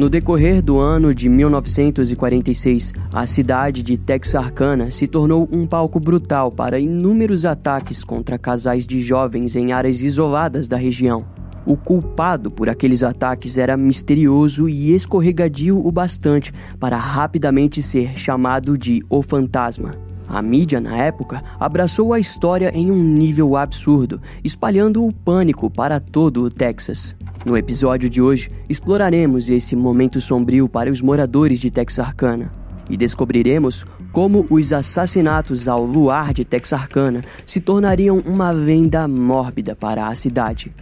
No decorrer do ano de 1946, a cidade de Texarkana se tornou um palco brutal para inúmeros ataques contra casais de jovens em áreas isoladas da região. O culpado por aqueles ataques era misterioso e escorregadio o bastante para rapidamente ser chamado de O Fantasma. A mídia, na época, abraçou a história em um nível absurdo, espalhando o pânico para todo o Texas. No episódio de hoje, exploraremos esse momento sombrio para os moradores de Texarkana e descobriremos como os assassinatos ao luar de Texarkana se tornariam uma lenda mórbida para a cidade.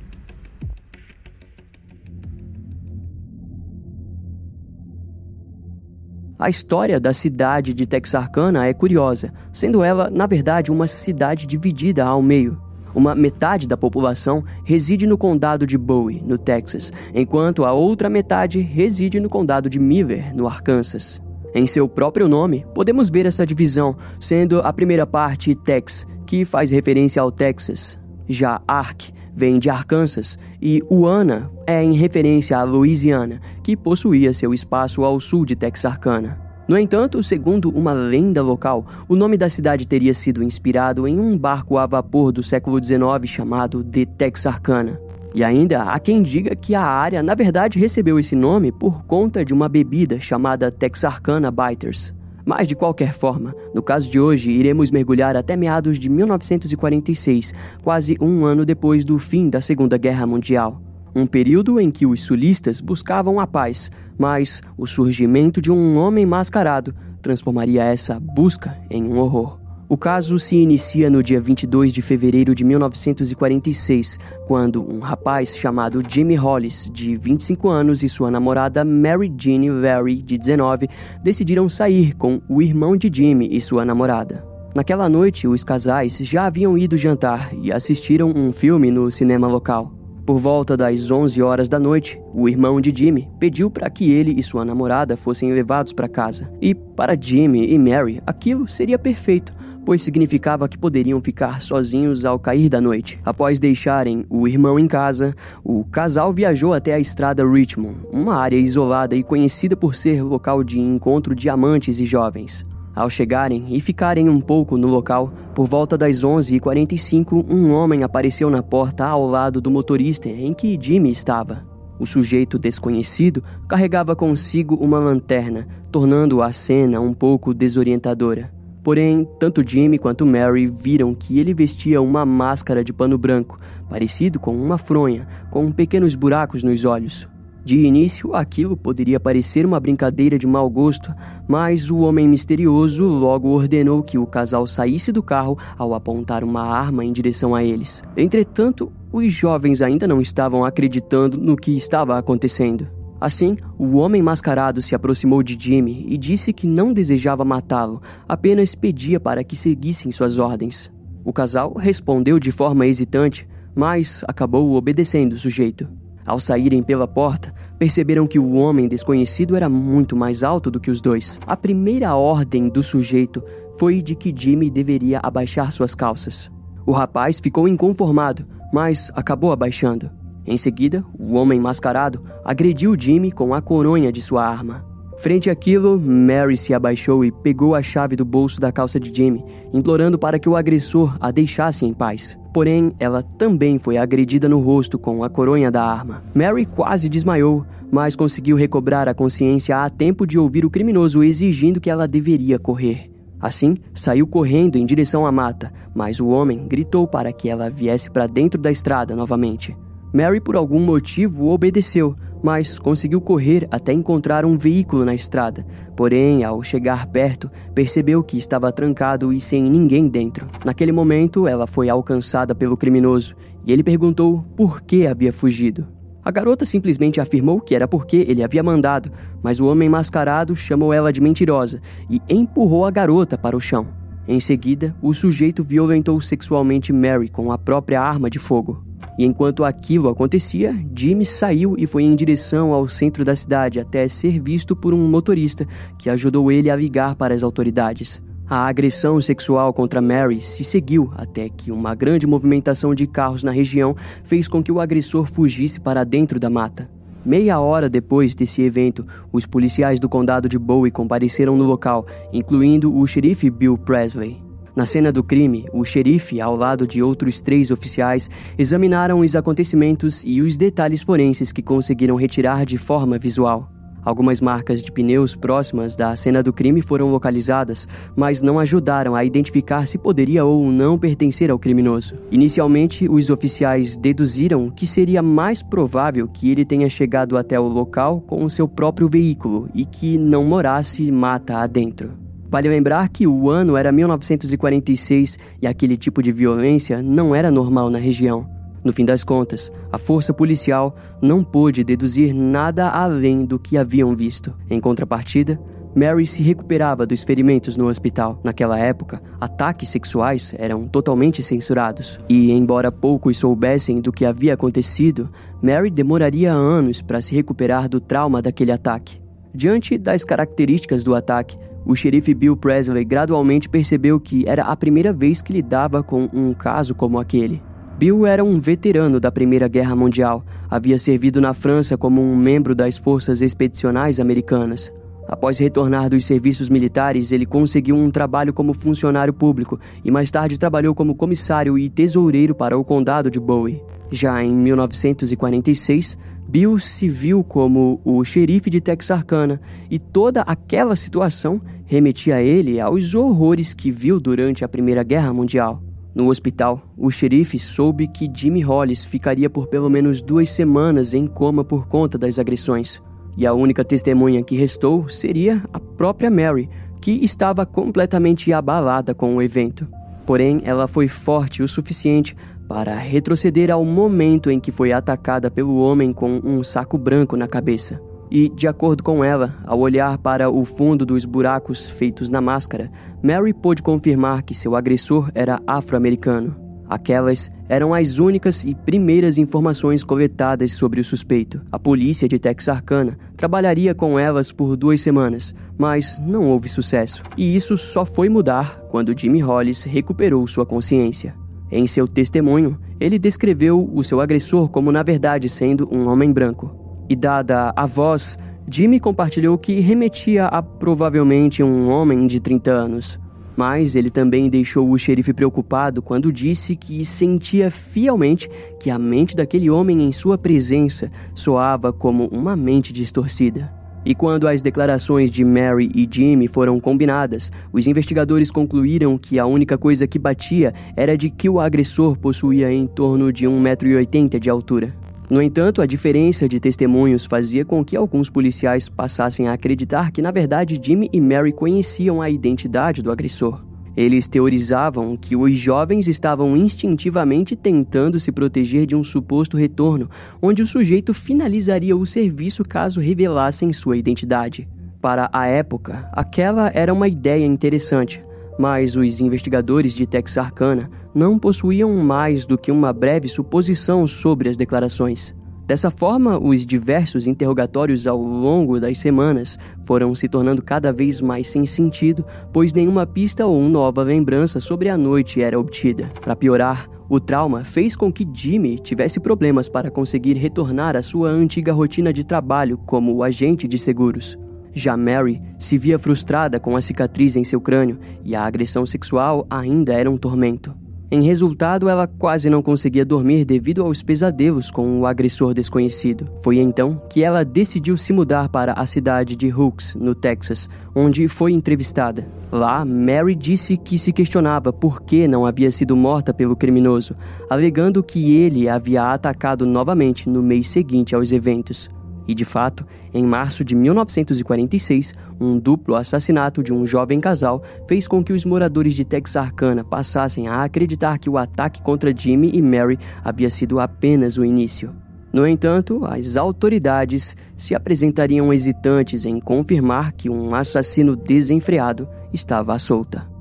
A história da cidade de Texarkana é curiosa, sendo ela, na verdade, uma cidade dividida ao meio. Uma metade da população reside no condado de Bowie, no Texas, enquanto a outra metade reside no condado de Miller, no Arkansas. Em seu próprio nome, podemos ver essa divisão, sendo a primeira parte Tex, que faz referência ao Texas. Já Ark vem de Arkansas e Uana é em referência à Louisiana, que possuía seu espaço ao sul de Texarkana. No entanto, segundo uma lenda local, o nome da cidade teria sido inspirado em um barco a vapor do século XIX chamado de Texarkana. E ainda há quem diga que a área, na verdade, recebeu esse nome por conta de uma bebida chamada Texarkana Bitters. Mas de qualquer forma, no caso de hoje, iremos mergulhar até meados de 1946, quase um ano depois do fim da Segunda Guerra Mundial um período em que os sulistas buscavam a paz, mas o surgimento de um homem mascarado transformaria essa busca em um horror. O caso se inicia no dia 22 de fevereiro de 1946, quando um rapaz chamado Jimmy Hollis, de 25 anos, e sua namorada Mary Jean Very, de 19, decidiram sair com o irmão de Jimmy e sua namorada. Naquela noite, os casais já haviam ido jantar e assistiram um filme no cinema local. Por volta das 11 horas da noite, o irmão de Jimmy pediu para que ele e sua namorada fossem levados para casa. E para Jimmy e Mary, aquilo seria perfeito, pois significava que poderiam ficar sozinhos ao cair da noite. Após deixarem o irmão em casa, o casal viajou até a estrada Richmond, uma área isolada e conhecida por ser local de encontro de amantes e jovens. Ao chegarem e ficarem um pouco no local, por volta das 11h45, um homem apareceu na porta ao lado do motorista em que Jimmy estava. O sujeito desconhecido carregava consigo uma lanterna, tornando a cena um pouco desorientadora. Porém, tanto Jimmy quanto Mary viram que ele vestia uma máscara de pano branco, parecido com uma fronha, com pequenos buracos nos olhos. De início, aquilo poderia parecer uma brincadeira de mau gosto, mas o homem misterioso logo ordenou que o casal saísse do carro ao apontar uma arma em direção a eles. Entretanto, os jovens ainda não estavam acreditando no que estava acontecendo. Assim, o homem mascarado se aproximou de Jimmy e disse que não desejava matá-lo, apenas pedia para que seguissem suas ordens. O casal respondeu de forma hesitante, mas acabou obedecendo o sujeito. Ao saírem pela porta, perceberam que o homem desconhecido era muito mais alto do que os dois. A primeira ordem do sujeito foi de que Jimmy deveria abaixar suas calças. O rapaz ficou inconformado, mas acabou abaixando. Em seguida, o homem mascarado agrediu Jimmy com a coronha de sua arma. Frente àquilo, Mary se abaixou e pegou a chave do bolso da calça de Jimmy, implorando para que o agressor a deixasse em paz. Porém, ela também foi agredida no rosto com a coronha da arma. Mary quase desmaiou, mas conseguiu recobrar a consciência a tempo de ouvir o criminoso exigindo que ela deveria correr. Assim, saiu correndo em direção à mata, mas o homem gritou para que ela viesse para dentro da estrada novamente. Mary, por algum motivo, obedeceu, mas conseguiu correr até encontrar um veículo na estrada. Porém, ao chegar perto, percebeu que estava trancado e sem ninguém dentro. Naquele momento, ela foi alcançada pelo criminoso e ele perguntou por que havia fugido. A garota simplesmente afirmou que era porque ele havia mandado, mas o homem mascarado chamou ela de mentirosa e empurrou a garota para o chão. Em seguida, o sujeito violentou sexualmente Mary com a própria arma de fogo. E enquanto aquilo acontecia, Jimmy saiu e foi em direção ao centro da cidade até ser visto por um motorista que ajudou ele a ligar para as autoridades. A agressão sexual contra Mary se seguiu até que uma grande movimentação de carros na região fez com que o agressor fugisse para dentro da mata. Meia hora depois desse evento, os policiais do condado de Bowie compareceram no local, incluindo o xerife Bill Presley. Na cena do crime, o xerife, ao lado de outros três oficiais, examinaram os acontecimentos e os detalhes forenses que conseguiram retirar de forma visual. Algumas marcas de pneus próximas da cena do crime foram localizadas, mas não ajudaram a identificar se poderia ou não pertencer ao criminoso. Inicialmente, os oficiais deduziram que seria mais provável que ele tenha chegado até o local com o seu próprio veículo e que não morasse mata adentro. Vale lembrar que o ano era 1946 e aquele tipo de violência não era normal na região. No fim das contas, a força policial não pôde deduzir nada além do que haviam visto. Em contrapartida, Mary se recuperava dos ferimentos no hospital. Naquela época, ataques sexuais eram totalmente censurados. E, embora poucos soubessem do que havia acontecido, Mary demoraria anos para se recuperar do trauma daquele ataque. Diante das características do ataque, o xerife Bill Presley gradualmente percebeu que era a primeira vez que lidava com um caso como aquele. Bill era um veterano da Primeira Guerra Mundial. Havia servido na França como um membro das forças expedicionais americanas. Após retornar dos serviços militares, ele conseguiu um trabalho como funcionário público e mais tarde trabalhou como comissário e tesoureiro para o condado de Bowie. Já em 1946, Bill se viu como o xerife de Texarkana e toda aquela situação remetia ele aos horrores que viu durante a Primeira Guerra Mundial. No hospital, o xerife soube que Jimmy Hollis ficaria por pelo menos duas semanas em coma por conta das agressões. E a única testemunha que restou seria a própria Mary, que estava completamente abalada com o evento. Porém, ela foi forte o suficiente para retroceder ao momento em que foi atacada pelo homem com um saco branco na cabeça. E, de acordo com ela, ao olhar para o fundo dos buracos feitos na máscara, Mary pôde confirmar que seu agressor era afro-americano. Aquelas eram as únicas e primeiras informações coletadas sobre o suspeito. A polícia de Texarkana trabalharia com elas por duas semanas, mas não houve sucesso. E isso só foi mudar quando Jimmy Hollis recuperou sua consciência. Em seu testemunho, ele descreveu o seu agressor como, na verdade, sendo um homem branco. E dada a voz, Jimmy compartilhou que remetia a provavelmente um homem de 30 anos. Mas ele também deixou o xerife preocupado quando disse que sentia fielmente que a mente daquele homem em sua presença soava como uma mente distorcida. E quando as declarações de Mary e Jimmy foram combinadas, os investigadores concluíram que a única coisa que batia era de que o agressor possuía em torno de 1,80m de altura. No entanto, a diferença de testemunhos fazia com que alguns policiais passassem a acreditar que, na verdade, Jimmy e Mary conheciam a identidade do agressor. Eles teorizavam que os jovens estavam instintivamente tentando se proteger de um suposto retorno, onde o sujeito finalizaria o serviço caso revelassem sua identidade. Para a época, aquela era uma ideia interessante, mas os investigadores de Texarkana não possuíam mais do que uma breve suposição sobre as declarações. Dessa forma, os diversos interrogatórios ao longo das semanas foram se tornando cada vez mais sem sentido, pois nenhuma pista ou nova lembrança sobre a noite era obtida. Para piorar, o trauma fez com que Jimmy tivesse problemas para conseguir retornar à sua antiga rotina de trabalho como agente de seguros. Já Mary se via frustrada com a cicatriz em seu crânio e a agressão sexual ainda era um tormento. Em resultado, ela quase não conseguia dormir devido aos pesadelos com o agressor desconhecido. Foi então que ela decidiu se mudar para a cidade de Hooks, no Texas, onde foi entrevistada. Lá, Mary disse que se questionava por que não havia sido morta pelo criminoso, alegando que ele havia atacado novamente no mês seguinte aos eventos. E de fato, em março de 1946, um duplo assassinato de um jovem casal fez com que os moradores de Texarkana passassem a acreditar que o ataque contra Jimmy e Mary havia sido apenas o início. No entanto, as autoridades se apresentariam hesitantes em confirmar que um assassino desenfreado estava à solta.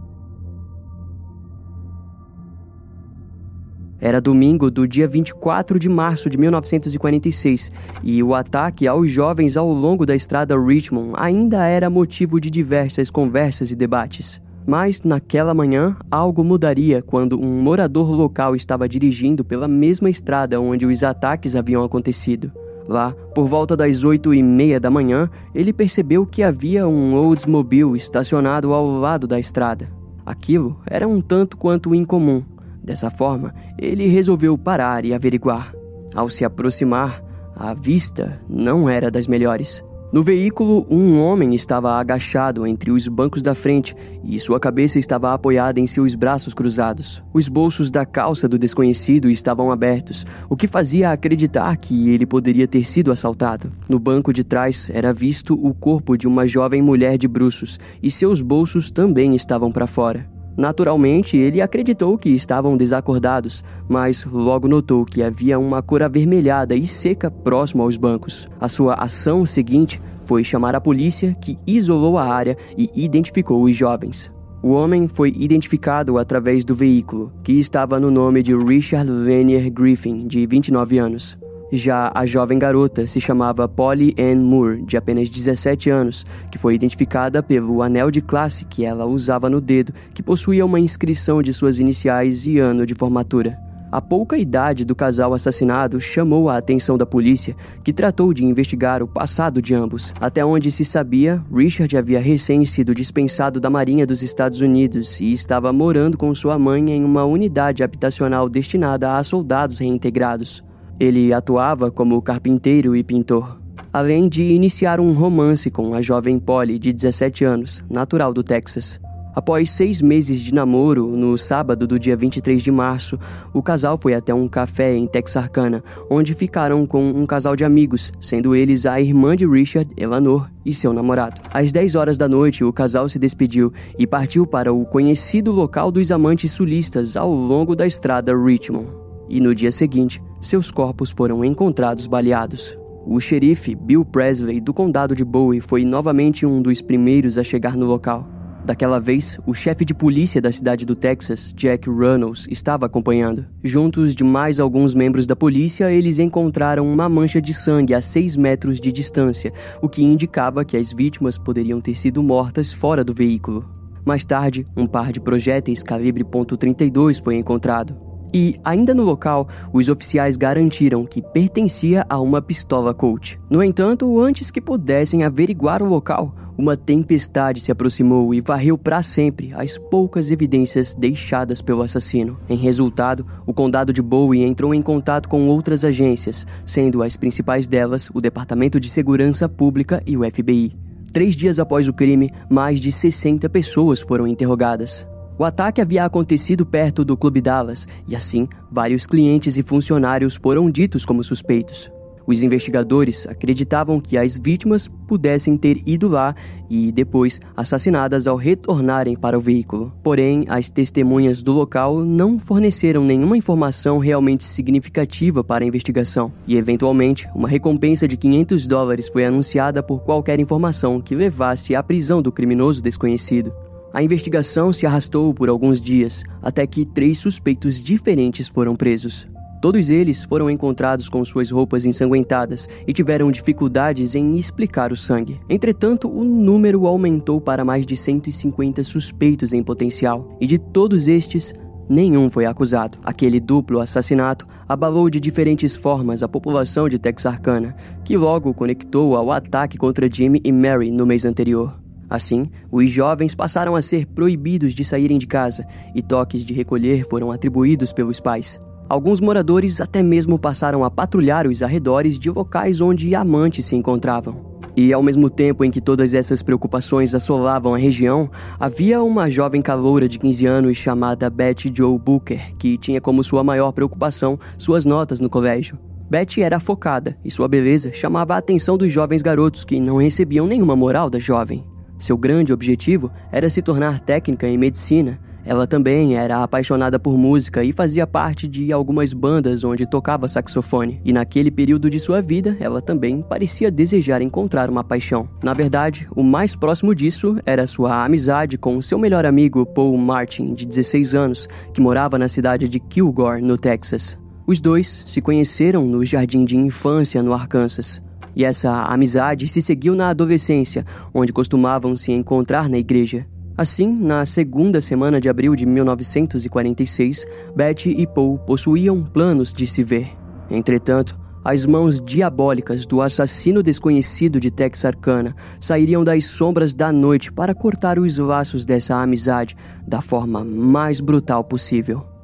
Era domingo do dia 24 de março de 1946 e o ataque aos jovens ao longo da estrada Richmond ainda era motivo de diversas conversas e debates. Mas naquela manhã, algo mudaria quando um morador local estava dirigindo pela mesma estrada onde os ataques haviam acontecido. Lá, por volta das oito e meia da manhã, ele percebeu que havia um Oldsmobile estacionado ao lado da estrada. Aquilo era um tanto quanto incomum, Dessa forma, ele resolveu parar e averiguar. Ao se aproximar, a vista não era das melhores. No veículo, um homem estava agachado entre os bancos da frente e sua cabeça estava apoiada em seus braços cruzados. Os bolsos da calça do desconhecido estavam abertos, o que fazia acreditar que ele poderia ter sido assaltado. No banco de trás era visto o corpo de uma jovem mulher de bruços e seus bolsos também estavam para fora. Naturalmente, ele acreditou que estavam desacordados, mas logo notou que havia uma cor avermelhada e seca próximo aos bancos. A sua ação seguinte foi chamar a polícia, que isolou a área e identificou os jovens. O homem foi identificado através do veículo, que estava no nome de Richard Lanier Griffin, de 29 anos. Já a jovem garota se chamava Polly Ann Moore, de apenas 17 anos, que foi identificada pelo anel de classe que ela usava no dedo, que possuía uma inscrição de suas iniciais e ano de formatura. A pouca idade do casal assassinado chamou a atenção da polícia, que tratou de investigar o passado de ambos. Até onde se sabia, Richard havia recém sido dispensado da Marinha dos Estados Unidos e estava morando com sua mãe em uma unidade habitacional destinada a soldados reintegrados. Ele atuava como carpinteiro e pintor, além de iniciar um romance com a jovem Polly, de 17 anos, natural do Texas. Após seis meses de namoro, no sábado do dia 23 de março, o casal foi até um café em Texarkana, onde ficaram com um casal de amigos, sendo eles a irmã de Richard, Eleanor, e seu namorado. Às 10 horas da noite, o casal se despediu e partiu para o conhecido local dos amantes sulistas ao longo da estrada Richmond. E no dia seguinte, seus corpos foram encontrados baleados. O xerife Bill Presley do condado de Bowie foi novamente um dos primeiros a chegar no local. Daquela vez, o chefe de polícia da cidade do Texas, Jack Runnels, estava acompanhando. Juntos de mais alguns membros da polícia, eles encontraram uma mancha de sangue a 6 metros de distância, o que indicava que as vítimas poderiam ter sido mortas fora do veículo. Mais tarde, um par de projéteis calibre .32 foi encontrado. E, ainda no local, os oficiais garantiram que pertencia a uma pistola Colt. No entanto, antes que pudessem averiguar o local, uma tempestade se aproximou e varreu para sempre as poucas evidências deixadas pelo assassino. Em resultado, o condado de Bowie entrou em contato com outras agências, sendo as principais delas o Departamento de Segurança Pública e o FBI. Três dias após o crime, mais de 60 pessoas foram interrogadas. O ataque havia acontecido perto do Clube Dallas e, assim, vários clientes e funcionários foram ditos como suspeitos. Os investigadores acreditavam que as vítimas pudessem ter ido lá e depois assassinadas ao retornarem para o veículo. Porém, as testemunhas do local não forneceram nenhuma informação realmente significativa para a investigação, e eventualmente uma recompensa de 500 dólares foi anunciada por qualquer informação que levasse à prisão do criminoso desconhecido. A investigação se arrastou por alguns dias, até que três suspeitos diferentes foram presos. Todos eles foram encontrados com suas roupas ensanguentadas e tiveram dificuldades em explicar o sangue. Entretanto, o número aumentou para mais de 150 suspeitos em potencial, e de todos estes, nenhum foi acusado. Aquele duplo assassinato abalou de diferentes formas a população de Texarkana, que logo conectou ao ataque contra Jimmy e Mary no mês anterior. Assim, os jovens passaram a ser proibidos de saírem de casa e toques de recolher foram atribuídos pelos pais. Alguns moradores até mesmo passaram a patrulhar os arredores de locais onde amantes se encontravam. E ao mesmo tempo em que todas essas preocupações assolavam a região, havia uma jovem caloura de 15 anos chamada Betty Joe Booker, que tinha como sua maior preocupação suas notas no colégio. Betty era focada e sua beleza chamava a atenção dos jovens garotos que não recebiam nenhuma moral da jovem. Seu grande objetivo era se tornar técnica em medicina. Ela também era apaixonada por música e fazia parte de algumas bandas onde tocava saxofone. E naquele período de sua vida, ela também parecia desejar encontrar uma paixão. Na verdade, o mais próximo disso era sua amizade com seu melhor amigo Paul Martin, de 16 anos, que morava na cidade de Kilgore, no Texas. Os dois se conheceram no jardim de infância no Arkansas. E essa amizade se seguiu na adolescência, onde costumavam se encontrar na igreja. Assim, na segunda semana de abril de 1946, Betty e Paul possuíam planos de se ver. Entretanto, as mãos diabólicas do assassino desconhecido de Texarkana sairiam das sombras da noite para cortar os laços dessa amizade da forma mais brutal possível.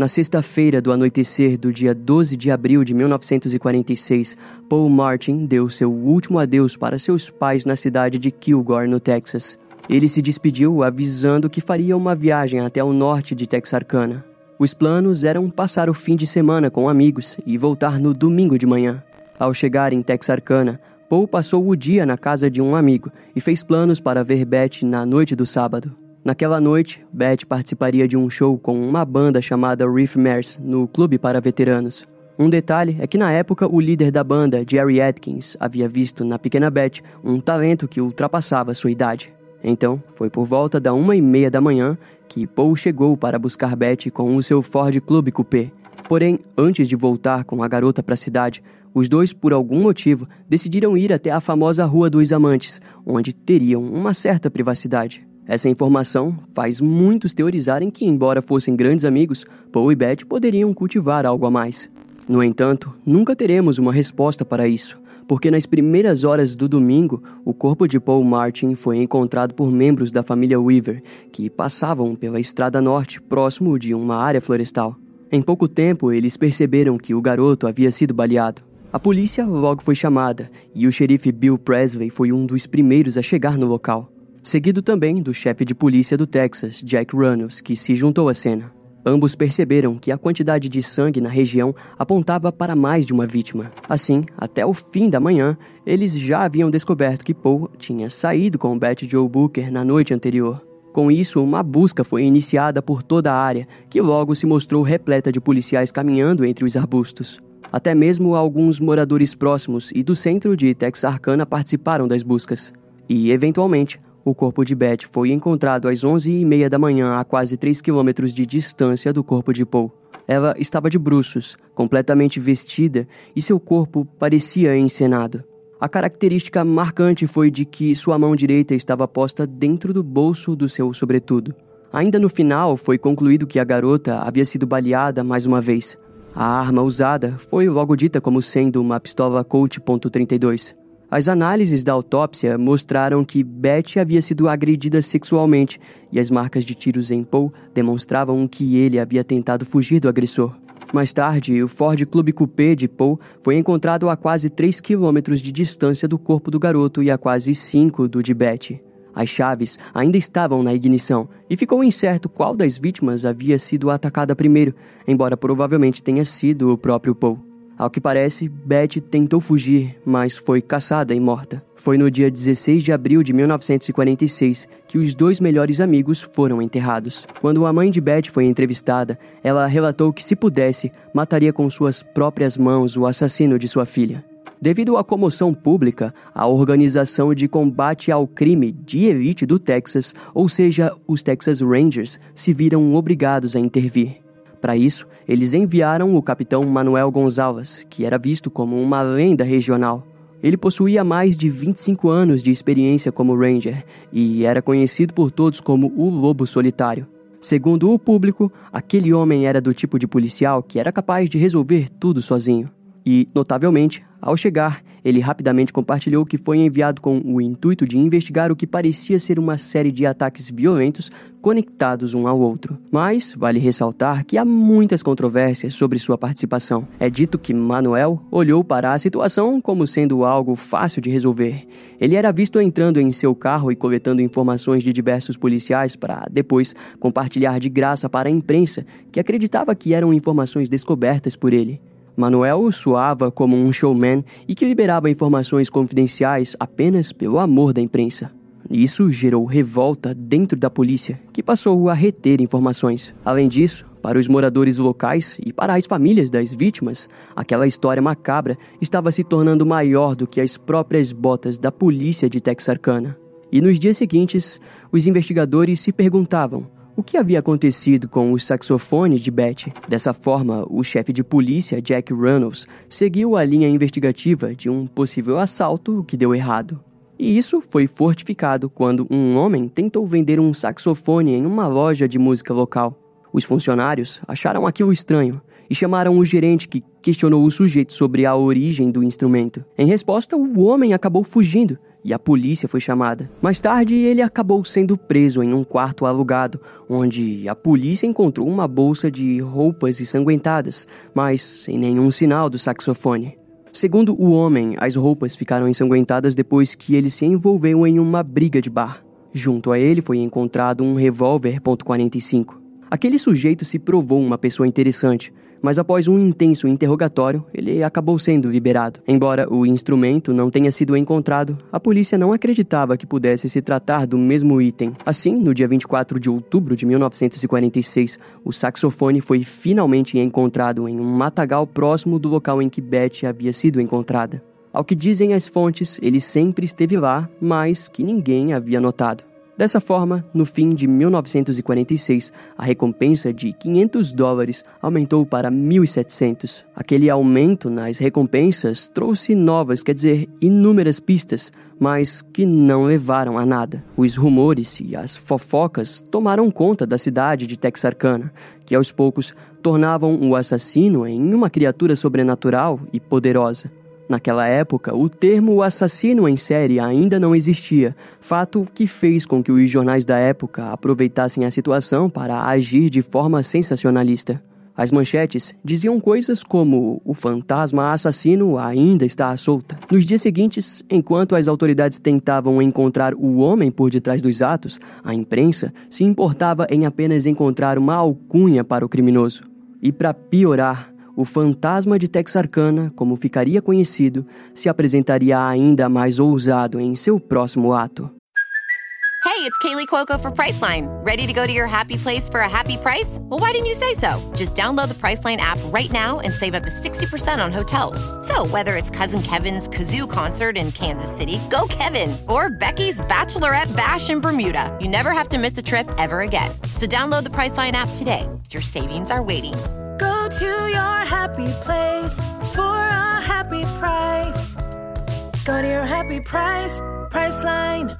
Na sexta-feira do anoitecer do dia 12 de abril de 1946, Paul Martin deu seu último adeus para seus pais na cidade de Kilgore, no Texas. Ele se despediu avisando que faria uma viagem até o norte de Texarkana. Os planos eram passar o fim de semana com amigos e voltar no domingo de manhã. Ao chegar em Texarkana, Paul passou o dia na casa de um amigo e fez planos para ver Beth na noite do sábado. Naquela noite, Beth participaria de um show com uma banda chamada Reef Mares no clube para veteranos. Um detalhe é que na época o líder da banda, Jerry Atkins, havia visto na pequena Beth um talento que ultrapassava sua idade. Então, foi por volta da uma e meia da manhã que Paul chegou para buscar Beth com o seu Ford Club Coupé. Porém, antes de voltar com a garota para a cidade, os dois, por algum motivo, decidiram ir até a famosa Rua dos Amantes, onde teriam uma certa privacidade. Essa informação faz muitos teorizarem que, embora fossem grandes amigos, Paul e Beth poderiam cultivar algo a mais. No entanto, nunca teremos uma resposta para isso, porque nas primeiras horas do domingo, o corpo de Paul Martin foi encontrado por membros da família Weaver, que passavam pela estrada norte próximo de uma área florestal. Em pouco tempo, eles perceberam que o garoto havia sido baleado. A polícia logo foi chamada e o xerife Bill Presley foi um dos primeiros a chegar no local seguido também do chefe de polícia do Texas, Jack Runnels, que se juntou à cena. Ambos perceberam que a quantidade de sangue na região apontava para mais de uma vítima. Assim, até o fim da manhã, eles já haviam descoberto que Paul tinha saído com Betty Joe Booker na noite anterior. Com isso, uma busca foi iniciada por toda a área, que logo se mostrou repleta de policiais caminhando entre os arbustos. Até mesmo alguns moradores próximos e do centro de Texarkana participaram das buscas. E, eventualmente, o corpo de Beth foi encontrado às 11h30 da manhã, a quase 3 quilômetros de distância do corpo de Paul. Ela estava de bruços, completamente vestida, e seu corpo parecia encenado. A característica marcante foi de que sua mão direita estava posta dentro do bolso do seu sobretudo. Ainda no final, foi concluído que a garota havia sido baleada mais uma vez. A arma usada foi logo dita como sendo uma pistola Colt .32. As análises da autópsia mostraram que Betty havia sido agredida sexualmente e as marcas de tiros em Paul demonstravam que ele havia tentado fugir do agressor. Mais tarde, o Ford Club Coupé de Paul foi encontrado a quase 3 quilômetros de distância do corpo do garoto e a quase 5 do de Betty. As chaves ainda estavam na ignição e ficou incerto qual das vítimas havia sido atacada primeiro, embora provavelmente tenha sido o próprio Paul. Ao que parece, Beth tentou fugir, mas foi caçada e morta. Foi no dia 16 de abril de 1946 que os dois melhores amigos foram enterrados. Quando a mãe de Beth foi entrevistada, ela relatou que, se pudesse, mataria com suas próprias mãos o assassino de sua filha. Devido à comoção pública, a Organização de Combate ao Crime de Elite do Texas, ou seja, os Texas Rangers, se viram obrigados a intervir. Para isso, eles enviaram o capitão Manuel Gonzalez, que era visto como uma lenda regional. Ele possuía mais de 25 anos de experiência como Ranger e era conhecido por todos como o Lobo Solitário. Segundo o público, aquele homem era do tipo de policial que era capaz de resolver tudo sozinho. E, notavelmente, ao chegar, ele rapidamente compartilhou que foi enviado com o intuito de investigar o que parecia ser uma série de ataques violentos conectados um ao outro. Mas vale ressaltar que há muitas controvérsias sobre sua participação. É dito que Manuel olhou para a situação como sendo algo fácil de resolver. Ele era visto entrando em seu carro e coletando informações de diversos policiais para depois compartilhar de graça para a imprensa, que acreditava que eram informações descobertas por ele. Manuel soava como um showman e que liberava informações confidenciais apenas pelo amor da imprensa. Isso gerou revolta dentro da polícia, que passou a reter informações. Além disso, para os moradores locais e para as famílias das vítimas, aquela história macabra estava se tornando maior do que as próprias botas da polícia de Texarkana. E nos dias seguintes, os investigadores se perguntavam o que havia acontecido com o saxofone de Betty. Dessa forma, o chefe de polícia, Jack Reynolds, seguiu a linha investigativa de um possível assalto que deu errado. E isso foi fortificado quando um homem tentou vender um saxofone em uma loja de música local. Os funcionários acharam aquilo estranho e chamaram o gerente que questionou o sujeito sobre a origem do instrumento. Em resposta, o homem acabou fugindo e a polícia foi chamada. Mais tarde, ele acabou sendo preso em um quarto alugado, onde a polícia encontrou uma bolsa de roupas ensanguentadas, mas sem nenhum sinal do saxofone. Segundo o homem, as roupas ficaram ensanguentadas depois que ele se envolveu em uma briga de bar. Junto a ele foi encontrado um revólver .45. Aquele sujeito se provou uma pessoa interessante, mas após um intenso interrogatório, ele acabou sendo liberado. Embora o instrumento não tenha sido encontrado, a polícia não acreditava que pudesse se tratar do mesmo item. Assim, no dia 24 de outubro de 1946, o saxofone foi finalmente encontrado em um matagal próximo do local em que Betty havia sido encontrada. Ao que dizem as fontes, ele sempre esteve lá, mas que ninguém havia notado. Dessa forma, no fim de 1946, a recompensa de 500 dólares aumentou para 1.700. Aquele aumento nas recompensas trouxe novas, quer dizer, inúmeras pistas, mas que não levaram a nada. Os rumores e as fofocas tomaram conta da cidade de Texarkana, que aos poucos tornavam o assassino em uma criatura sobrenatural e poderosa. Naquela época, o termo assassino em série ainda não existia, fato que fez com que os jornais da época aproveitassem a situação para agir de forma sensacionalista. As manchetes diziam coisas como o fantasma assassino ainda está à solta. Nos dias seguintes, enquanto as autoridades tentavam encontrar o homem por detrás dos atos, a imprensa se importava em apenas encontrar uma alcunha para o criminoso. E para piorar, o fantasma de Texarkana, como ficaria conhecido, se apresentaria ainda mais ousado em seu próximo ato. Hey, it's Kaylee Cuoco for Priceline. Ready to go to your happy place for a happy price? Well, why didn't you say so? Just download the Priceline app right now and save up to 60% on hotels. So, whether it's Cousin Kevin's Kazoo concert in Kansas City, go Kevin, or Becky's Bachelorette Bash in Bermuda, you never have to miss a trip ever again. So, download the Priceline app today. Your savings are waiting to your happy place for a happy price. Go to your happy price, Priceline.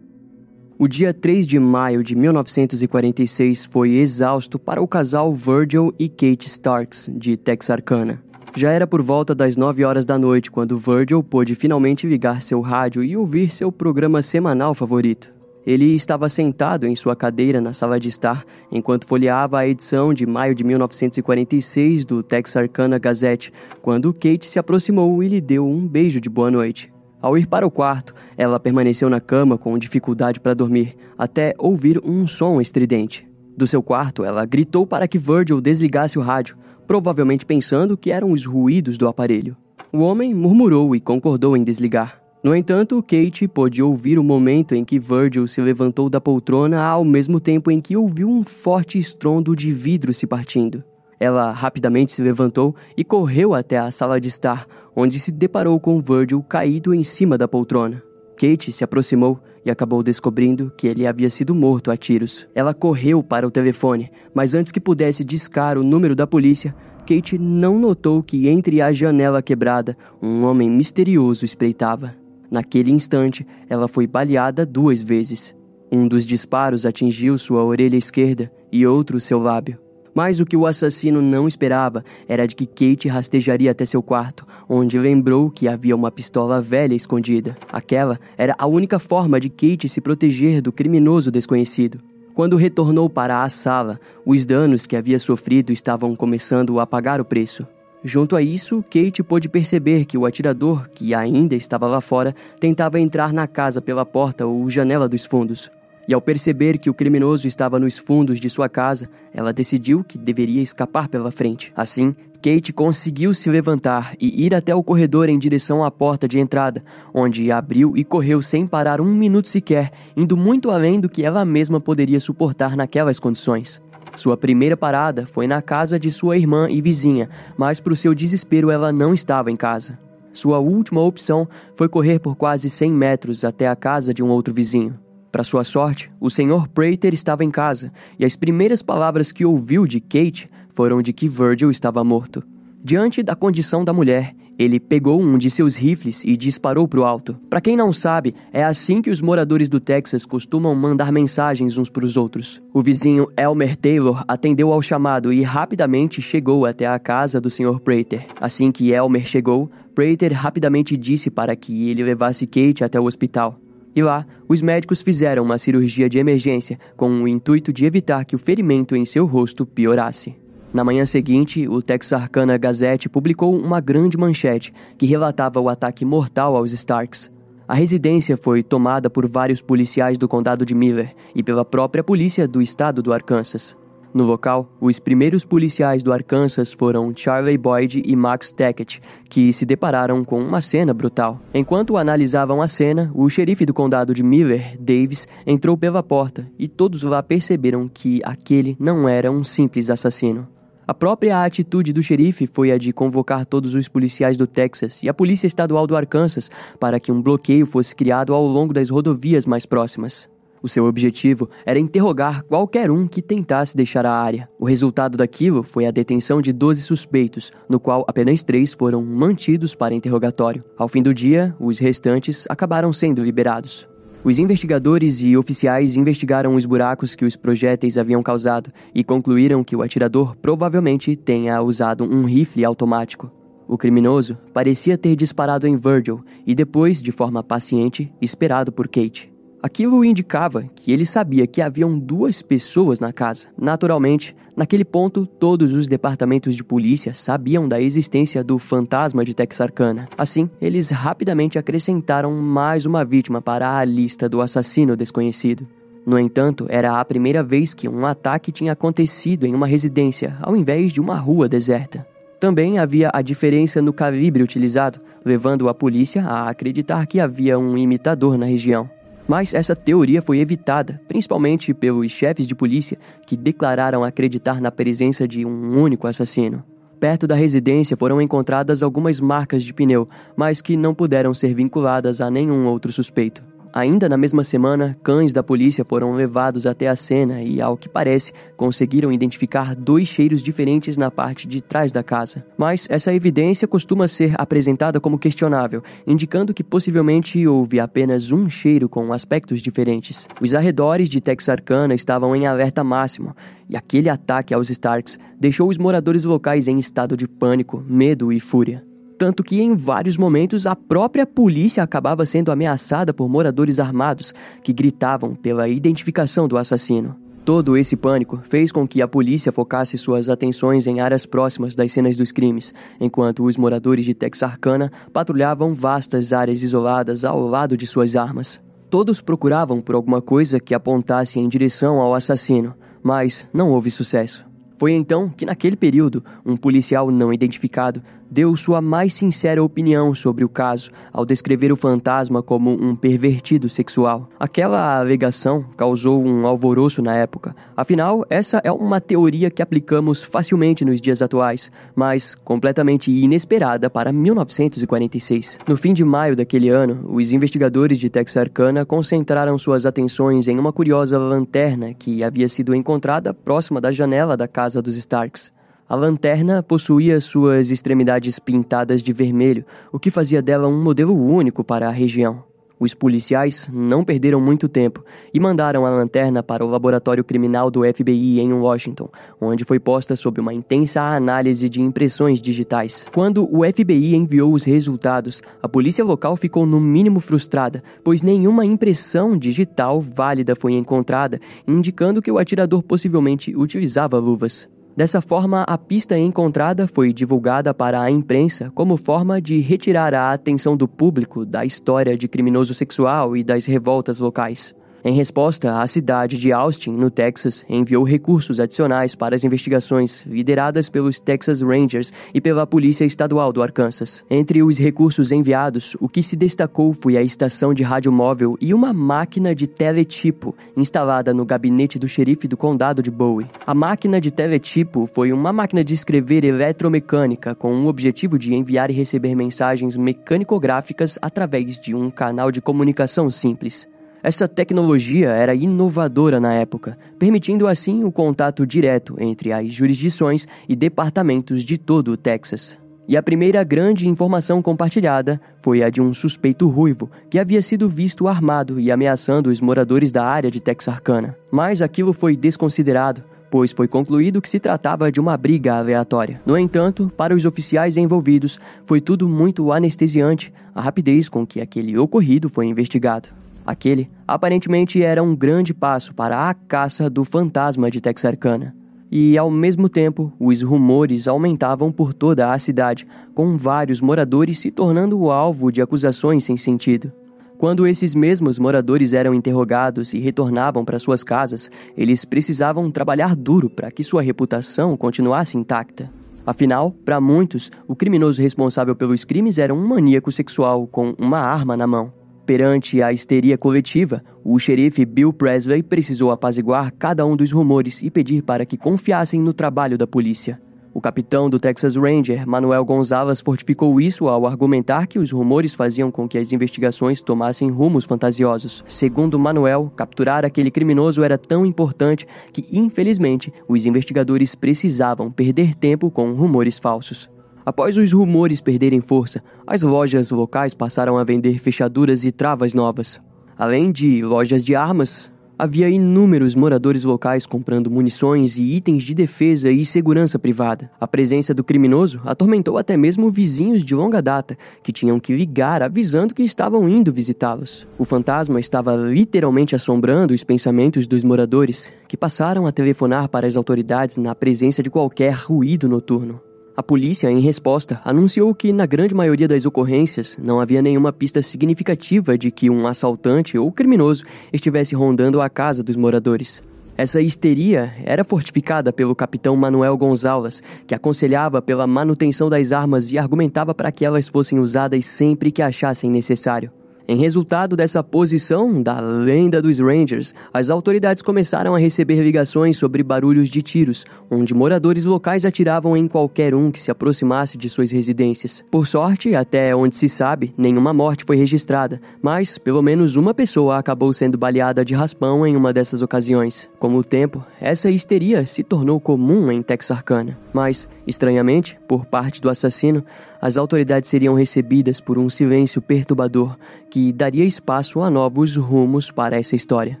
O dia 3 de maio de 1946 foi exausto para o casal Virgil e Kate Starks, de Texarkana. Já era por volta das 9 horas da noite quando Virgil pôde finalmente ligar seu rádio e ouvir seu programa semanal favorito. Ele estava sentado em sua cadeira na sala de estar enquanto folheava a edição de maio de 1946 do Texarkana Gazette, quando Kate se aproximou e lhe deu um beijo de boa noite. Ao ir para o quarto, ela permaneceu na cama com dificuldade para dormir, até ouvir um som estridente. Do seu quarto, ela gritou para que Virgil desligasse o rádio, provavelmente pensando que eram os ruídos do aparelho. O homem murmurou e concordou em desligar. No entanto, Kate pôde ouvir o momento em que Virgil se levantou da poltrona ao mesmo tempo em que ouviu um forte estrondo de vidro se partindo. Ela rapidamente se levantou e correu até a sala de estar, onde se deparou com Virgil caído em cima da poltrona. Kate se aproximou e acabou descobrindo que ele havia sido morto a tiros. Ela correu para o telefone, mas antes que pudesse discar o número da polícia, Kate não notou que entre a janela quebrada um homem misterioso espreitava. Naquele instante, ela foi baleada duas vezes. Um dos disparos atingiu sua orelha esquerda e outro seu lábio. Mas o que o assassino não esperava era de que Kate rastejaria até seu quarto, onde lembrou que havia uma pistola velha escondida. Aquela era a única forma de Kate se proteger do criminoso desconhecido. Quando retornou para a sala, os danos que havia sofrido estavam começando a pagar o preço. Junto a isso, Kate pôde perceber que o atirador, que ainda estava lá fora, tentava entrar na casa pela porta ou janela dos fundos. E ao perceber que o criminoso estava nos fundos de sua casa, ela decidiu que deveria escapar pela frente. Assim, Kate conseguiu se levantar e ir até o corredor em direção à porta de entrada, onde abriu e correu sem parar um minuto sequer, indo muito além do que ela mesma poderia suportar naquelas condições. Sua primeira parada foi na casa de sua irmã e vizinha, mas para o seu desespero ela não estava em casa. Sua última opção foi correr por quase 100 metros até a casa de um outro vizinho. Para sua sorte, o Sr. Prater estava em casa e as primeiras palavras que ouviu de Kate foram de que Virgil estava morto. Diante da condição da mulher, ele pegou um de seus rifles e disparou para o alto. Para quem não sabe, é assim que os moradores do Texas costumam mandar mensagens uns para os outros. O vizinho Elmer Taylor atendeu ao chamado e rapidamente chegou até a casa do Sr. Prater. Assim que Elmer chegou, Prater rapidamente disse para que ele levasse Kate até o hospital. E lá, os médicos fizeram uma cirurgia de emergência com o intuito de evitar que o ferimento em seu rosto piorasse. Na manhã seguinte, o Texarkana Gazette publicou uma grande manchete que relatava o ataque mortal aos Starks. A residência foi tomada por vários policiais do condado de Miller e pela própria polícia do estado do Arkansas. No local, os primeiros policiais do Arkansas foram Charlie Boyd e Max Tackett, que se depararam com uma cena brutal. Enquanto analisavam a cena, o xerife do condado de Miller, Davis, entrou pela porta e todos lá perceberam que aquele não era um simples assassino. A própria atitude do xerife foi a de convocar todos os policiais do Texas e a Polícia Estadual do Arkansas para que um bloqueio fosse criado ao longo das rodovias mais próximas. O seu objetivo era interrogar qualquer um que tentasse deixar a área. O resultado daquilo foi a detenção de 12 suspeitos, no qual apenas três foram mantidos para interrogatório. Ao fim do dia, os restantes acabaram sendo liberados. Os investigadores e oficiais investigaram os buracos que os projéteis haviam causado e concluíram que o atirador provavelmente tenha usado um rifle automático. O criminoso parecia ter disparado em Virgil e depois, de forma paciente, esperado por Kate. Aquilo indicava que ele sabia que haviam duas pessoas na casa. Naturalmente, naquele ponto, todos os departamentos de polícia sabiam da existência do fantasma de Texarkana. Assim, eles rapidamente acrescentaram mais uma vítima para a lista do assassino desconhecido. No entanto, era a primeira vez que um ataque tinha acontecido em uma residência, ao invés de uma rua deserta. Também havia a diferença no calibre utilizado, levando a polícia a acreditar que havia um imitador na região. Mas essa teoria foi evitada, principalmente pelos chefes de polícia que declararam acreditar na presença de um único assassino. Perto da residência foram encontradas algumas marcas de pneu, mas que não puderam ser vinculadas a nenhum outro suspeito. Ainda na mesma semana, cães da polícia foram levados até a cena e, ao que parece, conseguiram identificar dois cheiros diferentes na parte de trás da casa. Mas essa evidência costuma ser apresentada como questionável, indicando que possivelmente houve apenas um cheiro com aspectos diferentes. Os arredores de Texarkana estavam em alerta máximo, e aquele ataque aos Starks deixou os moradores locais em estado de pânico, medo e fúria tanto que em vários momentos a própria polícia acabava sendo ameaçada por moradores armados que gritavam pela identificação do assassino. Todo esse pânico fez com que a polícia focasse suas atenções em áreas próximas das cenas dos crimes, enquanto os moradores de Texarkana patrulhavam vastas áreas isoladas ao lado de suas armas. Todos procuravam por alguma coisa que apontasse em direção ao assassino, mas não houve sucesso. Foi então que, naquele período, um policial não identificado deu sua mais sincera opinião sobre o caso ao descrever o fantasma como um pervertido sexual. Aquela alegação causou um alvoroço na época, afinal, essa é uma teoria que aplicamos facilmente nos dias atuais, mas completamente inesperada para 1946. No fim de maio daquele ano, os investigadores de Texarkana concentraram suas atenções em uma curiosa lanterna que havia sido encontrada próxima da janela da casa dos Starks. A lanterna possuía suas extremidades pintadas de vermelho, o que fazia dela um modelo único para a região. Os policiais não perderam muito tempo e mandaram a lanterna para o laboratório criminal do FBI em Washington, onde foi posta sob uma intensa análise de impressões digitais. Quando o FBI enviou os resultados, a polícia local ficou no mínimo frustrada, pois nenhuma impressão digital válida foi encontrada, indicando que o atirador possivelmente utilizava luvas. Dessa forma, a pista encontrada foi divulgada para a imprensa como forma de retirar a atenção do público da história de criminoso sexual e das revoltas locais. Em resposta, a cidade de Austin, no Texas, enviou recursos adicionais para as investigações lideradas pelos Texas Rangers e pela Polícia Estadual do Arkansas. Entre os recursos enviados, o que se destacou foi a estação de rádio móvel e uma máquina de teletipo instalada no gabinete do xerife do condado de Bowie. A máquina de teletipo foi uma máquina de escrever eletromecânica com o objetivo de enviar e receber mensagens mecanicográficas através de um canal de comunicação simples. Essa tecnologia era inovadora na época, permitindo assim o contato direto entre as jurisdições e departamentos de todo o Texas. E a primeira grande informação compartilhada foi a de um suspeito ruivo que havia sido visto armado e ameaçando os moradores da área de Texarkana. Mas aquilo foi desconsiderado, pois foi concluído que se tratava de uma briga aleatória. No entanto, para os oficiais envolvidos, foi tudo muito anestesiante a rapidez com que aquele ocorrido foi investigado. Aquele, aparentemente, era um grande passo para a caça do fantasma de Texarkana. E, ao mesmo tempo, os rumores aumentavam por toda a cidade, com vários moradores se tornando o alvo de acusações sem sentido. Quando esses mesmos moradores eram interrogados e retornavam para suas casas, eles precisavam trabalhar duro para que sua reputação continuasse intacta. Afinal, para muitos, o criminoso responsável pelos crimes era um maníaco sexual com uma arma na mão. Perante a histeria coletiva, o xerife Bill Presley precisou apaziguar cada um dos rumores e pedir para que confiassem no trabalho da polícia. O capitão do Texas Ranger, Manuel Gonzalez, fortificou isso ao argumentar que os rumores faziam com que as investigações tomassem rumos fantasiosos. Segundo Manuel, capturar aquele criminoso era tão importante que, infelizmente, os investigadores precisavam perder tempo com rumores falsos. Após os rumores perderem força, as lojas locais passaram a vender fechaduras e travas novas. Além de lojas de armas, havia inúmeros moradores locais comprando munições e itens de defesa e segurança privada. A presença do criminoso atormentou até mesmo vizinhos de longa data, que tinham que ligar avisando que estavam indo visitá-los. O fantasma estava literalmente assombrando os pensamentos dos moradores, que passaram a telefonar para as autoridades na presença de qualquer ruído noturno. A polícia, em resposta, anunciou que, na grande maioria das ocorrências, não havia nenhuma pista significativa de que um assaltante ou criminoso estivesse rondando a casa dos moradores. Essa histeria era fortificada pelo capitão Manuel Gonzalez, que aconselhava pela manutenção das armas e argumentava para que elas fossem usadas sempre que achassem necessário. Em resultado dessa posição da lenda dos Rangers, as autoridades começaram a receber ligações sobre barulhos de tiros, onde moradores locais atiravam em qualquer um que se aproximasse de suas residências. Por sorte, até onde se sabe, nenhuma morte foi registrada, mas pelo menos uma pessoa acabou sendo baleada de raspão em uma dessas ocasiões. Com o tempo, essa histeria se tornou comum em Texarkana. Mas, estranhamente, por parte do assassino, as autoridades seriam recebidas por um silêncio perturbador que daria espaço a novos rumos para essa história.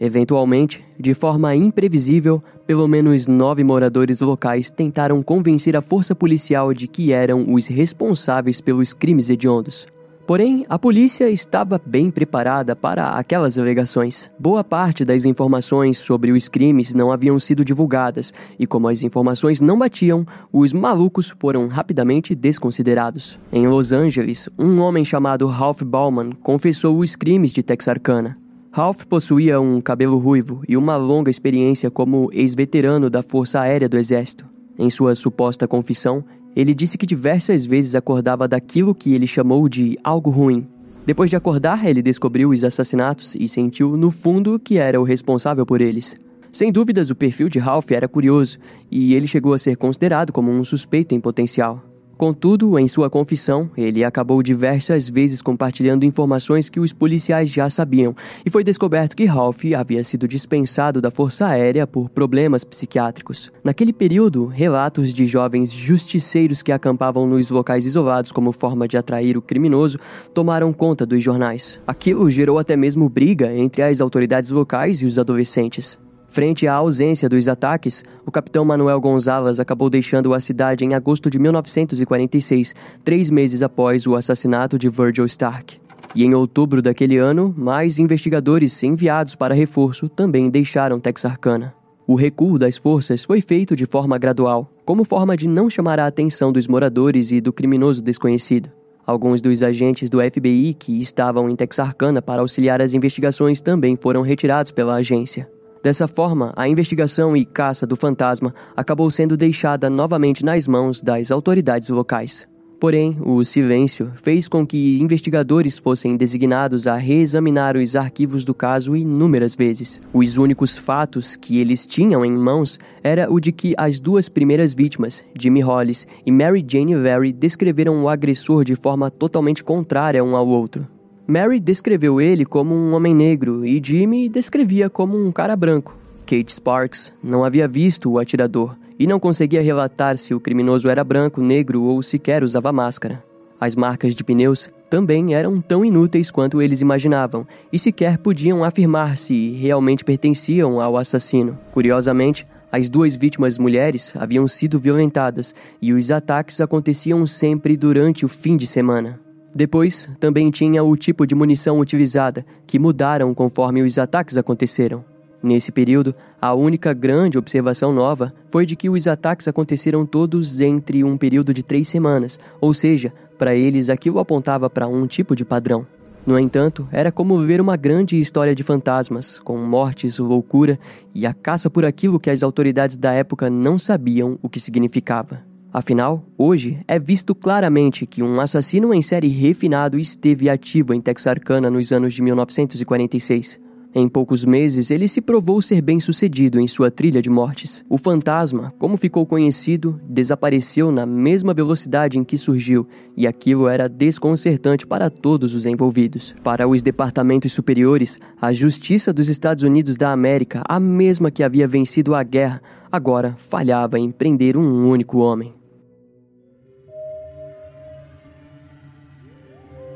Eventualmente, de forma imprevisível, pelo menos nove moradores locais tentaram convencer a força policial de que eram os responsáveis pelos crimes hediondos. Porém, a polícia estava bem preparada para aquelas alegações. Boa parte das informações sobre os crimes não haviam sido divulgadas, e como as informações não batiam, os malucos foram rapidamente desconsiderados. Em Los Angeles, um homem chamado Ralph Bauman confessou os crimes de Texarkana. Ralph possuía um cabelo ruivo e uma longa experiência como ex-veterano da Força Aérea do Exército. Em sua suposta confissão, ele disse que diversas vezes acordava daquilo que ele chamou de algo ruim. Depois de acordar, ele descobriu os assassinatos e sentiu, no fundo, que era o responsável por eles. Sem dúvidas, o perfil de Ralph era curioso e ele chegou a ser considerado como um suspeito em potencial. Contudo, em sua confissão, ele acabou diversas vezes compartilhando informações que os policiais já sabiam, e foi descoberto que Ralph havia sido dispensado da Força Aérea por problemas psiquiátricos. Naquele período, relatos de jovens justiceiros que acampavam nos locais isolados como forma de atrair o criminoso tomaram conta dos jornais. Aquilo gerou até mesmo briga entre as autoridades locais e os adolescentes. Frente à ausência dos ataques, o capitão Manuel Gonzalez acabou deixando a cidade em agosto de 1946, três meses após o assassinato de Virgil Stark. E em outubro daquele ano, mais investigadores enviados para reforço também deixaram Texarkana. O recuo das forças foi feito de forma gradual, como forma de não chamar a atenção dos moradores e do criminoso desconhecido. Alguns dos agentes do FBI que estavam em Texarkana para auxiliar as investigações também foram retirados pela agência. Dessa forma, a investigação e caça do fantasma acabou sendo deixada novamente nas mãos das autoridades locais. Porém, o silêncio fez com que investigadores fossem designados a reexaminar os arquivos do caso inúmeras vezes. Os únicos fatos que eles tinham em mãos era o de que as duas primeiras vítimas, Jimmy Hollis e Mary Jane Very, descreveram o agressor de forma totalmente contrária um ao outro. Mary descreveu ele como um homem negro e Jimmy descrevia como um cara branco. Kate Sparks não havia visto o atirador e não conseguia relatar se o criminoso era branco, negro ou sequer usava máscara. As marcas de pneus também eram tão inúteis quanto eles imaginavam e sequer podiam afirmar se realmente pertenciam ao assassino. Curiosamente, as duas vítimas mulheres haviam sido violentadas e os ataques aconteciam sempre durante o fim de semana. Depois, também tinha o tipo de munição utilizada, que mudaram conforme os ataques aconteceram. Nesse período, a única grande observação nova foi de que os ataques aconteceram todos entre um período de três semanas, ou seja, para eles aquilo apontava para um tipo de padrão. No entanto, era como ver uma grande história de fantasmas, com mortes, loucura e a caça por aquilo que as autoridades da época não sabiam o que significava. Afinal, hoje é visto claramente que um assassino em série refinado esteve ativo em Texarkana nos anos de 1946. Em poucos meses, ele se provou ser bem-sucedido em sua trilha de mortes. O fantasma, como ficou conhecido, desapareceu na mesma velocidade em que surgiu, e aquilo era desconcertante para todos os envolvidos. Para os departamentos superiores, a Justiça dos Estados Unidos da América, a mesma que havia vencido a guerra, agora falhava em prender um único homem.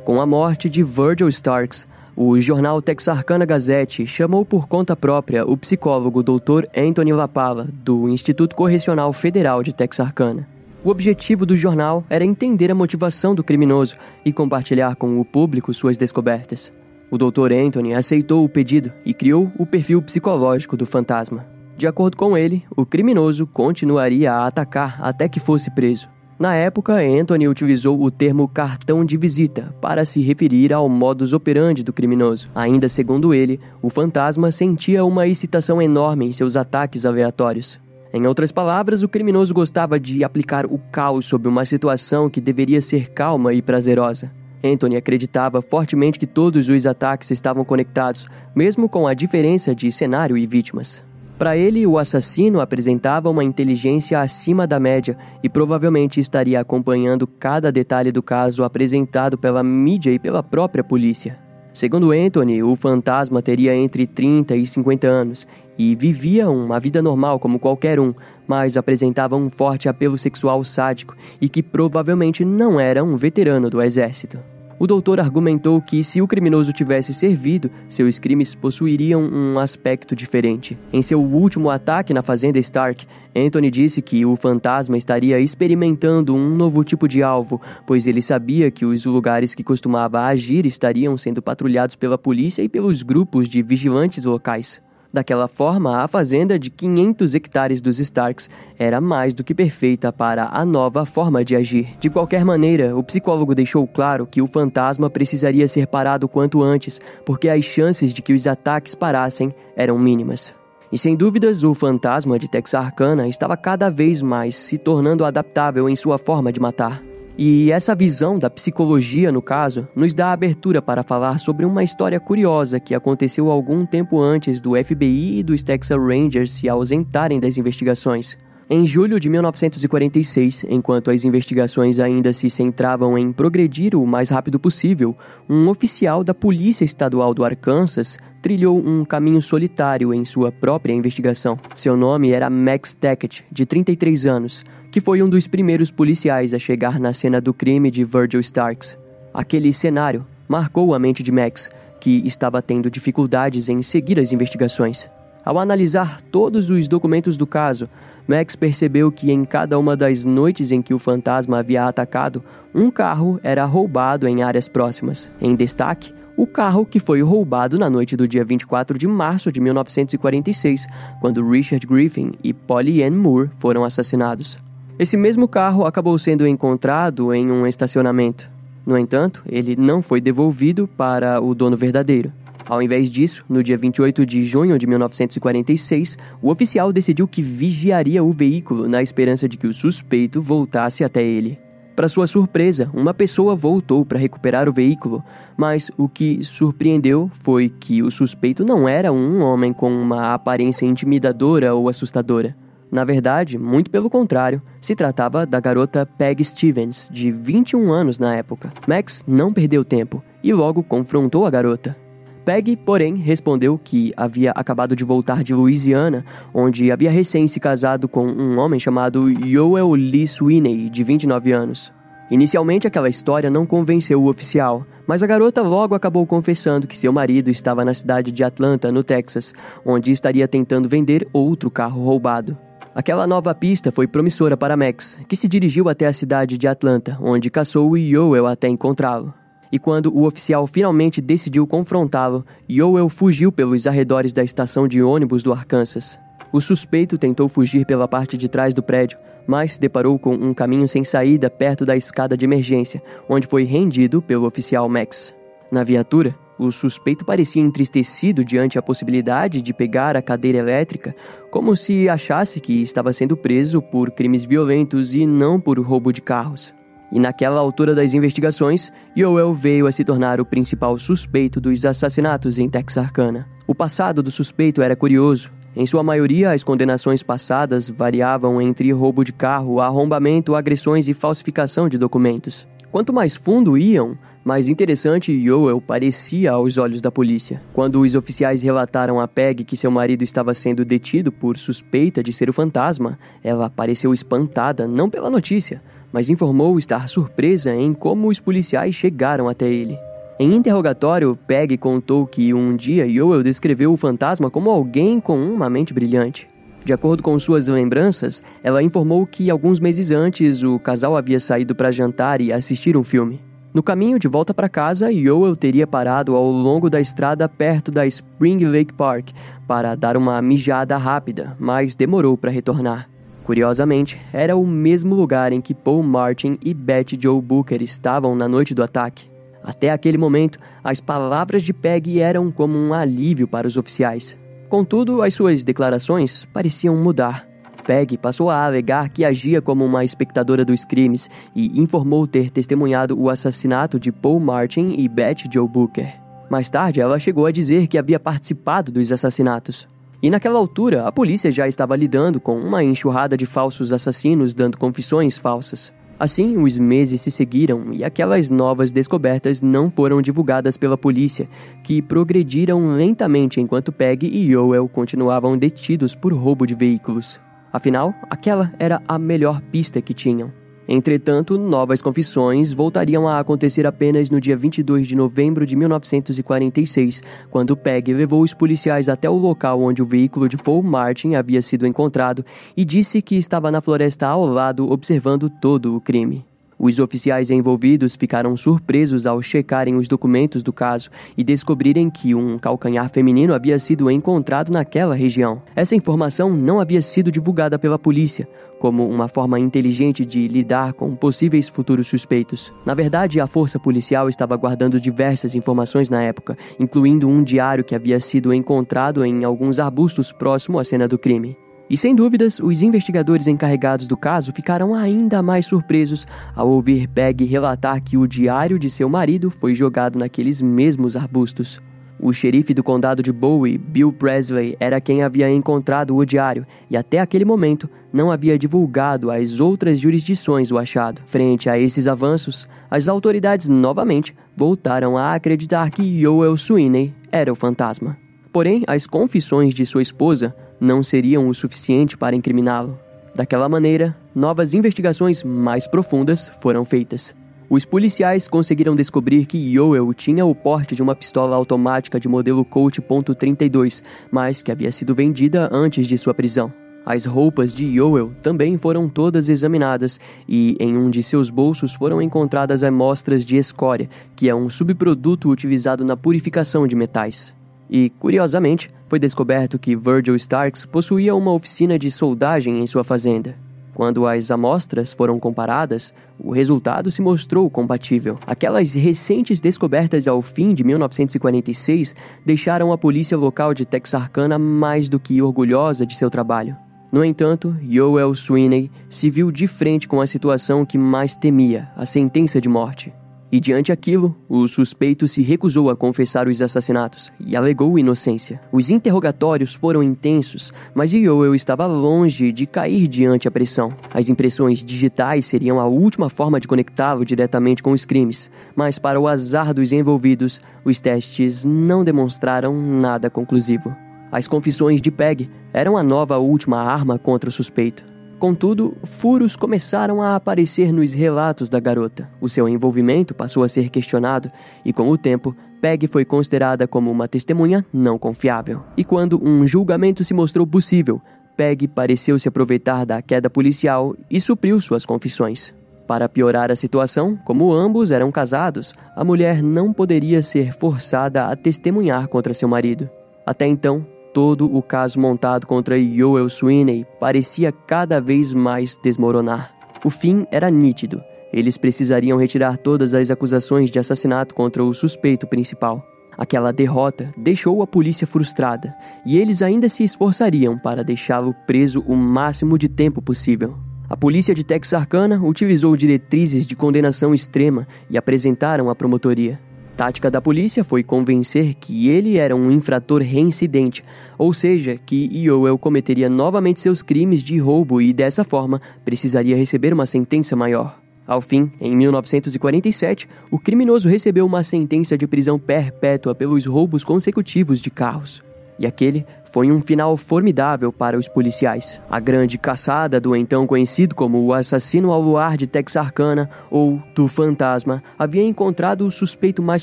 Com a morte de Virgil Starks, o jornal Texarkana Gazette chamou por conta própria o psicólogo Dr. Anthony Lapala, do Instituto Correcional Federal de Texarkana. O objetivo do jornal era entender a motivação do criminoso e compartilhar com o público suas descobertas. O Dr. Anthony aceitou o pedido e criou o perfil psicológico do fantasma. De acordo com ele, o criminoso continuaria a atacar até que fosse preso. Na época, Anthony utilizou o termo cartão de visita para se referir ao modus operandi do criminoso. Ainda segundo ele, o fantasma sentia uma excitação enorme em seus ataques aleatórios. Em outras palavras, o criminoso gostava de aplicar o caos sobre uma situação que deveria ser calma e prazerosa. Anthony acreditava fortemente que todos os ataques estavam conectados, mesmo com a diferença de cenário e vítimas. Para ele, o assassino apresentava uma inteligência acima da média e provavelmente estaria acompanhando cada detalhe do caso apresentado pela mídia e pela própria polícia. Segundo Anthony, o fantasma teria entre 30 e 50 anos e vivia uma vida normal como qualquer um, mas apresentava um forte apelo sexual sádico e que provavelmente não era um veterano do exército. O doutor argumentou que, se o criminoso tivesse servido, seus crimes possuiriam um aspecto diferente. Em seu último ataque na fazenda Stark, Anthony disse que o fantasma estaria experimentando um novo tipo de alvo, pois ele sabia que os lugares que costumava agir estariam sendo patrulhados pela polícia e pelos grupos de vigilantes locais. Daquela forma, a fazenda de 500 hectares dos Starks era mais do que perfeita para a nova forma de agir. De qualquer maneira, o psicólogo deixou claro que o fantasma precisaria ser parado quanto antes, porque as chances de que os ataques parassem eram mínimas. E sem dúvidas, o fantasma de Texarkana estava cada vez mais se tornando adaptável em sua forma de matar. E essa visão da psicologia, no caso, nos dá abertura para falar sobre uma história curiosa que aconteceu algum tempo antes do FBI e dos Texas Rangers se ausentarem das investigações. Em julho de 1946, enquanto as investigações ainda se centravam em progredir o mais rápido possível, um oficial da Polícia Estadual do Arkansas trilhou um caminho solitário em sua própria investigação. Seu nome era Max Tackett, de 33 anos, que foi um dos primeiros policiais a chegar na cena do crime de Virgil Starks. Aquele cenário marcou a mente de Max, que estava tendo dificuldades em seguir as investigações. Ao analisar todos os documentos do caso, Max percebeu que em cada uma das noites em que o fantasma havia atacado, um carro era roubado em áreas próximas. Em destaque, o carro que foi roubado na noite do dia 24 de março de 1946, quando Richard Griffin e Polly Ann Moore foram assassinados. Esse mesmo carro acabou sendo encontrado em um estacionamento. No entanto, ele não foi devolvido para o dono verdadeiro. Ao invés disso, no dia 28 de junho de 1946, o oficial decidiu que vigiaria o veículo na esperança de que o suspeito voltasse até ele. Para sua surpresa, uma pessoa voltou para recuperar o veículo, mas o que surpreendeu foi que o suspeito não era um homem com uma aparência intimidadora ou assustadora. Na verdade, muito pelo contrário, se tratava da garota Peg Stevens, de 21 anos na época. Max não perdeu tempo e logo confrontou a garota. Peg, porém, respondeu que havia acabado de voltar de Louisiana, onde havia recém se casado com um homem chamado Yoel Lee Sweeney, de 29 anos. Inicialmente, aquela história não convenceu o oficial, mas a garota logo acabou confessando que seu marido estava na cidade de Atlanta, no Texas, onde estaria tentando vender outro carro roubado. Aquela nova pista foi promissora para Max, que se dirigiu até a cidade de Atlanta, onde caçou Yoel até encontrá-lo e quando o oficial finalmente decidiu confrontá-lo, Yoel fugiu pelos arredores da estação de ônibus do Arkansas. O suspeito tentou fugir pela parte de trás do prédio, mas se deparou com um caminho sem saída perto da escada de emergência, onde foi rendido pelo oficial Max. Na viatura, o suspeito parecia entristecido diante a possibilidade de pegar a cadeira elétrica, como se achasse que estava sendo preso por crimes violentos e não por roubo de carros. E naquela altura das investigações, Yoel veio a se tornar o principal suspeito dos assassinatos em Texarkana. O passado do suspeito era curioso. Em sua maioria, as condenações passadas variavam entre roubo de carro, arrombamento, agressões e falsificação de documentos. Quanto mais fundo iam, mais interessante Yoel parecia aos olhos da polícia. Quando os oficiais relataram a Peg que seu marido estava sendo detido por suspeita de ser o fantasma, ela pareceu espantada não pela notícia, mas informou estar surpresa em como os policiais chegaram até ele. Em interrogatório, Peg contou que um dia Yoel descreveu o fantasma como alguém com uma mente brilhante. De acordo com suas lembranças, ela informou que alguns meses antes o casal havia saído para jantar e assistir um filme. No caminho de volta para casa, Yoel teria parado ao longo da estrada perto da Spring Lake Park para dar uma mijada rápida, mas demorou para retornar. Curiosamente, era o mesmo lugar em que Paul Martin e Betty Joe Booker estavam na noite do ataque. Até aquele momento, as palavras de Peggy eram como um alívio para os oficiais. Contudo, as suas declarações pareciam mudar. Peggy passou a alegar que agia como uma espectadora dos crimes e informou ter testemunhado o assassinato de Paul Martin e Betty Joe Booker. Mais tarde, ela chegou a dizer que havia participado dos assassinatos. E naquela altura, a polícia já estava lidando com uma enxurrada de falsos assassinos dando confissões falsas. Assim, os meses se seguiram e aquelas novas descobertas não foram divulgadas pela polícia, que progrediram lentamente enquanto Peg e Yoel continuavam detidos por roubo de veículos. Afinal, aquela era a melhor pista que tinham. Entretanto, novas confissões voltariam a acontecer apenas no dia 22 de novembro de 1946, quando Peg levou os policiais até o local onde o veículo de Paul Martin havia sido encontrado e disse que estava na floresta ao lado observando todo o crime. Os oficiais envolvidos ficaram surpresos ao checarem os documentos do caso e descobrirem que um calcanhar feminino havia sido encontrado naquela região. Essa informação não havia sido divulgada pela polícia, como uma forma inteligente de lidar com possíveis futuros suspeitos. Na verdade, a força policial estava guardando diversas informações na época, incluindo um diário que havia sido encontrado em alguns arbustos próximo à cena do crime. E sem dúvidas, os investigadores encarregados do caso ficaram ainda mais surpresos ao ouvir Peg relatar que o diário de seu marido foi jogado naqueles mesmos arbustos. O xerife do condado de Bowie, Bill Presley, era quem havia encontrado o diário e até aquele momento não havia divulgado às outras jurisdições o achado. Frente a esses avanços, as autoridades novamente voltaram a acreditar que Yoel Sweeney era o fantasma. Porém, as confissões de sua esposa não seriam o suficiente para incriminá-lo. Daquela maneira, novas investigações mais profundas foram feitas. Os policiais conseguiram descobrir que Yoel tinha o porte de uma pistola automática de modelo Colt .32, mas que havia sido vendida antes de sua prisão. As roupas de Yoel também foram todas examinadas e em um de seus bolsos foram encontradas amostras de escória, que é um subproduto utilizado na purificação de metais. E, curiosamente, foi descoberto que Virgil Starks possuía uma oficina de soldagem em sua fazenda. Quando as amostras foram comparadas, o resultado se mostrou compatível. Aquelas recentes descobertas ao fim de 1946 deixaram a polícia local de Texarkana mais do que orgulhosa de seu trabalho. No entanto, Yoel Sweeney se viu de frente com a situação que mais temia, a sentença de morte. E diante aquilo, o suspeito se recusou a confessar os assassinatos e alegou inocência. Os interrogatórios foram intensos, mas Yoel estava longe de cair diante a pressão. As impressões digitais seriam a última forma de conectá-lo diretamente com os crimes, mas para o azar dos envolvidos, os testes não demonstraram nada conclusivo. As confissões de Peg eram a nova última arma contra o suspeito. Contudo, furos começaram a aparecer nos relatos da garota. O seu envolvimento passou a ser questionado e, com o tempo, Peg foi considerada como uma testemunha não confiável. E quando um julgamento se mostrou possível, Peg pareceu se aproveitar da queda policial e supriu suas confissões. Para piorar a situação, como ambos eram casados, a mulher não poderia ser forçada a testemunhar contra seu marido. Até então, todo o caso montado contra Yoel Sweeney parecia cada vez mais desmoronar. O fim era nítido. Eles precisariam retirar todas as acusações de assassinato contra o suspeito principal. Aquela derrota deixou a polícia frustrada e eles ainda se esforçariam para deixá-lo preso o máximo de tempo possível. A polícia de Texarkana utilizou diretrizes de condenação extrema e apresentaram à promotoria tática da polícia foi convencer que ele era um infrator reincidente, ou seja, que Yoel cometeria novamente seus crimes de roubo e, dessa forma, precisaria receber uma sentença maior. Ao fim, em 1947, o criminoso recebeu uma sentença de prisão perpétua pelos roubos consecutivos de carros. E aquele foi um final formidável para os policiais. A grande caçada do então conhecido como o assassino ao luar de Texarkana ou do fantasma havia encontrado o suspeito mais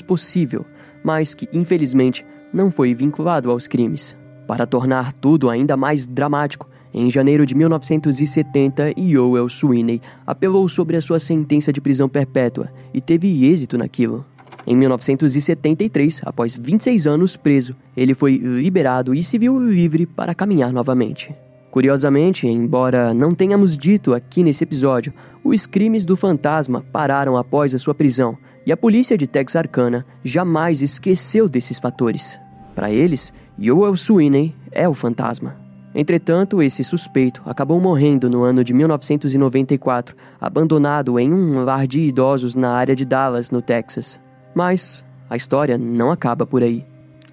possível, mas que infelizmente não foi vinculado aos crimes. Para tornar tudo ainda mais dramático, em janeiro de 1970, Yoel Sweeney apelou sobre a sua sentença de prisão perpétua e teve êxito naquilo. Em 1973, após 26 anos preso, ele foi liberado e se viu livre para caminhar novamente. Curiosamente, embora não tenhamos dito aqui nesse episódio, os crimes do fantasma pararam após a sua prisão e a polícia de Texarkana jamais esqueceu desses fatores. Para eles, Yoel Sweeney é o fantasma. Entretanto, esse suspeito acabou morrendo no ano de 1994, abandonado em um lar de idosos na área de Dallas, no Texas. Mas a história não acaba por aí.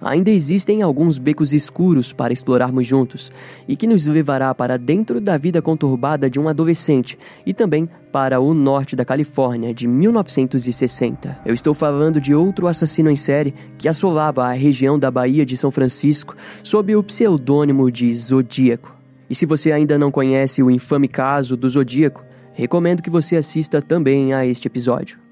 Ainda existem alguns becos escuros para explorarmos juntos e que nos levará para dentro da vida conturbada de um adolescente e também para o norte da Califórnia de 1960. Eu estou falando de outro assassino em série que assolava a região da Baía de São Francisco sob o pseudônimo de Zodíaco. E se você ainda não conhece o infame caso do Zodíaco, recomendo que você assista também a este episódio.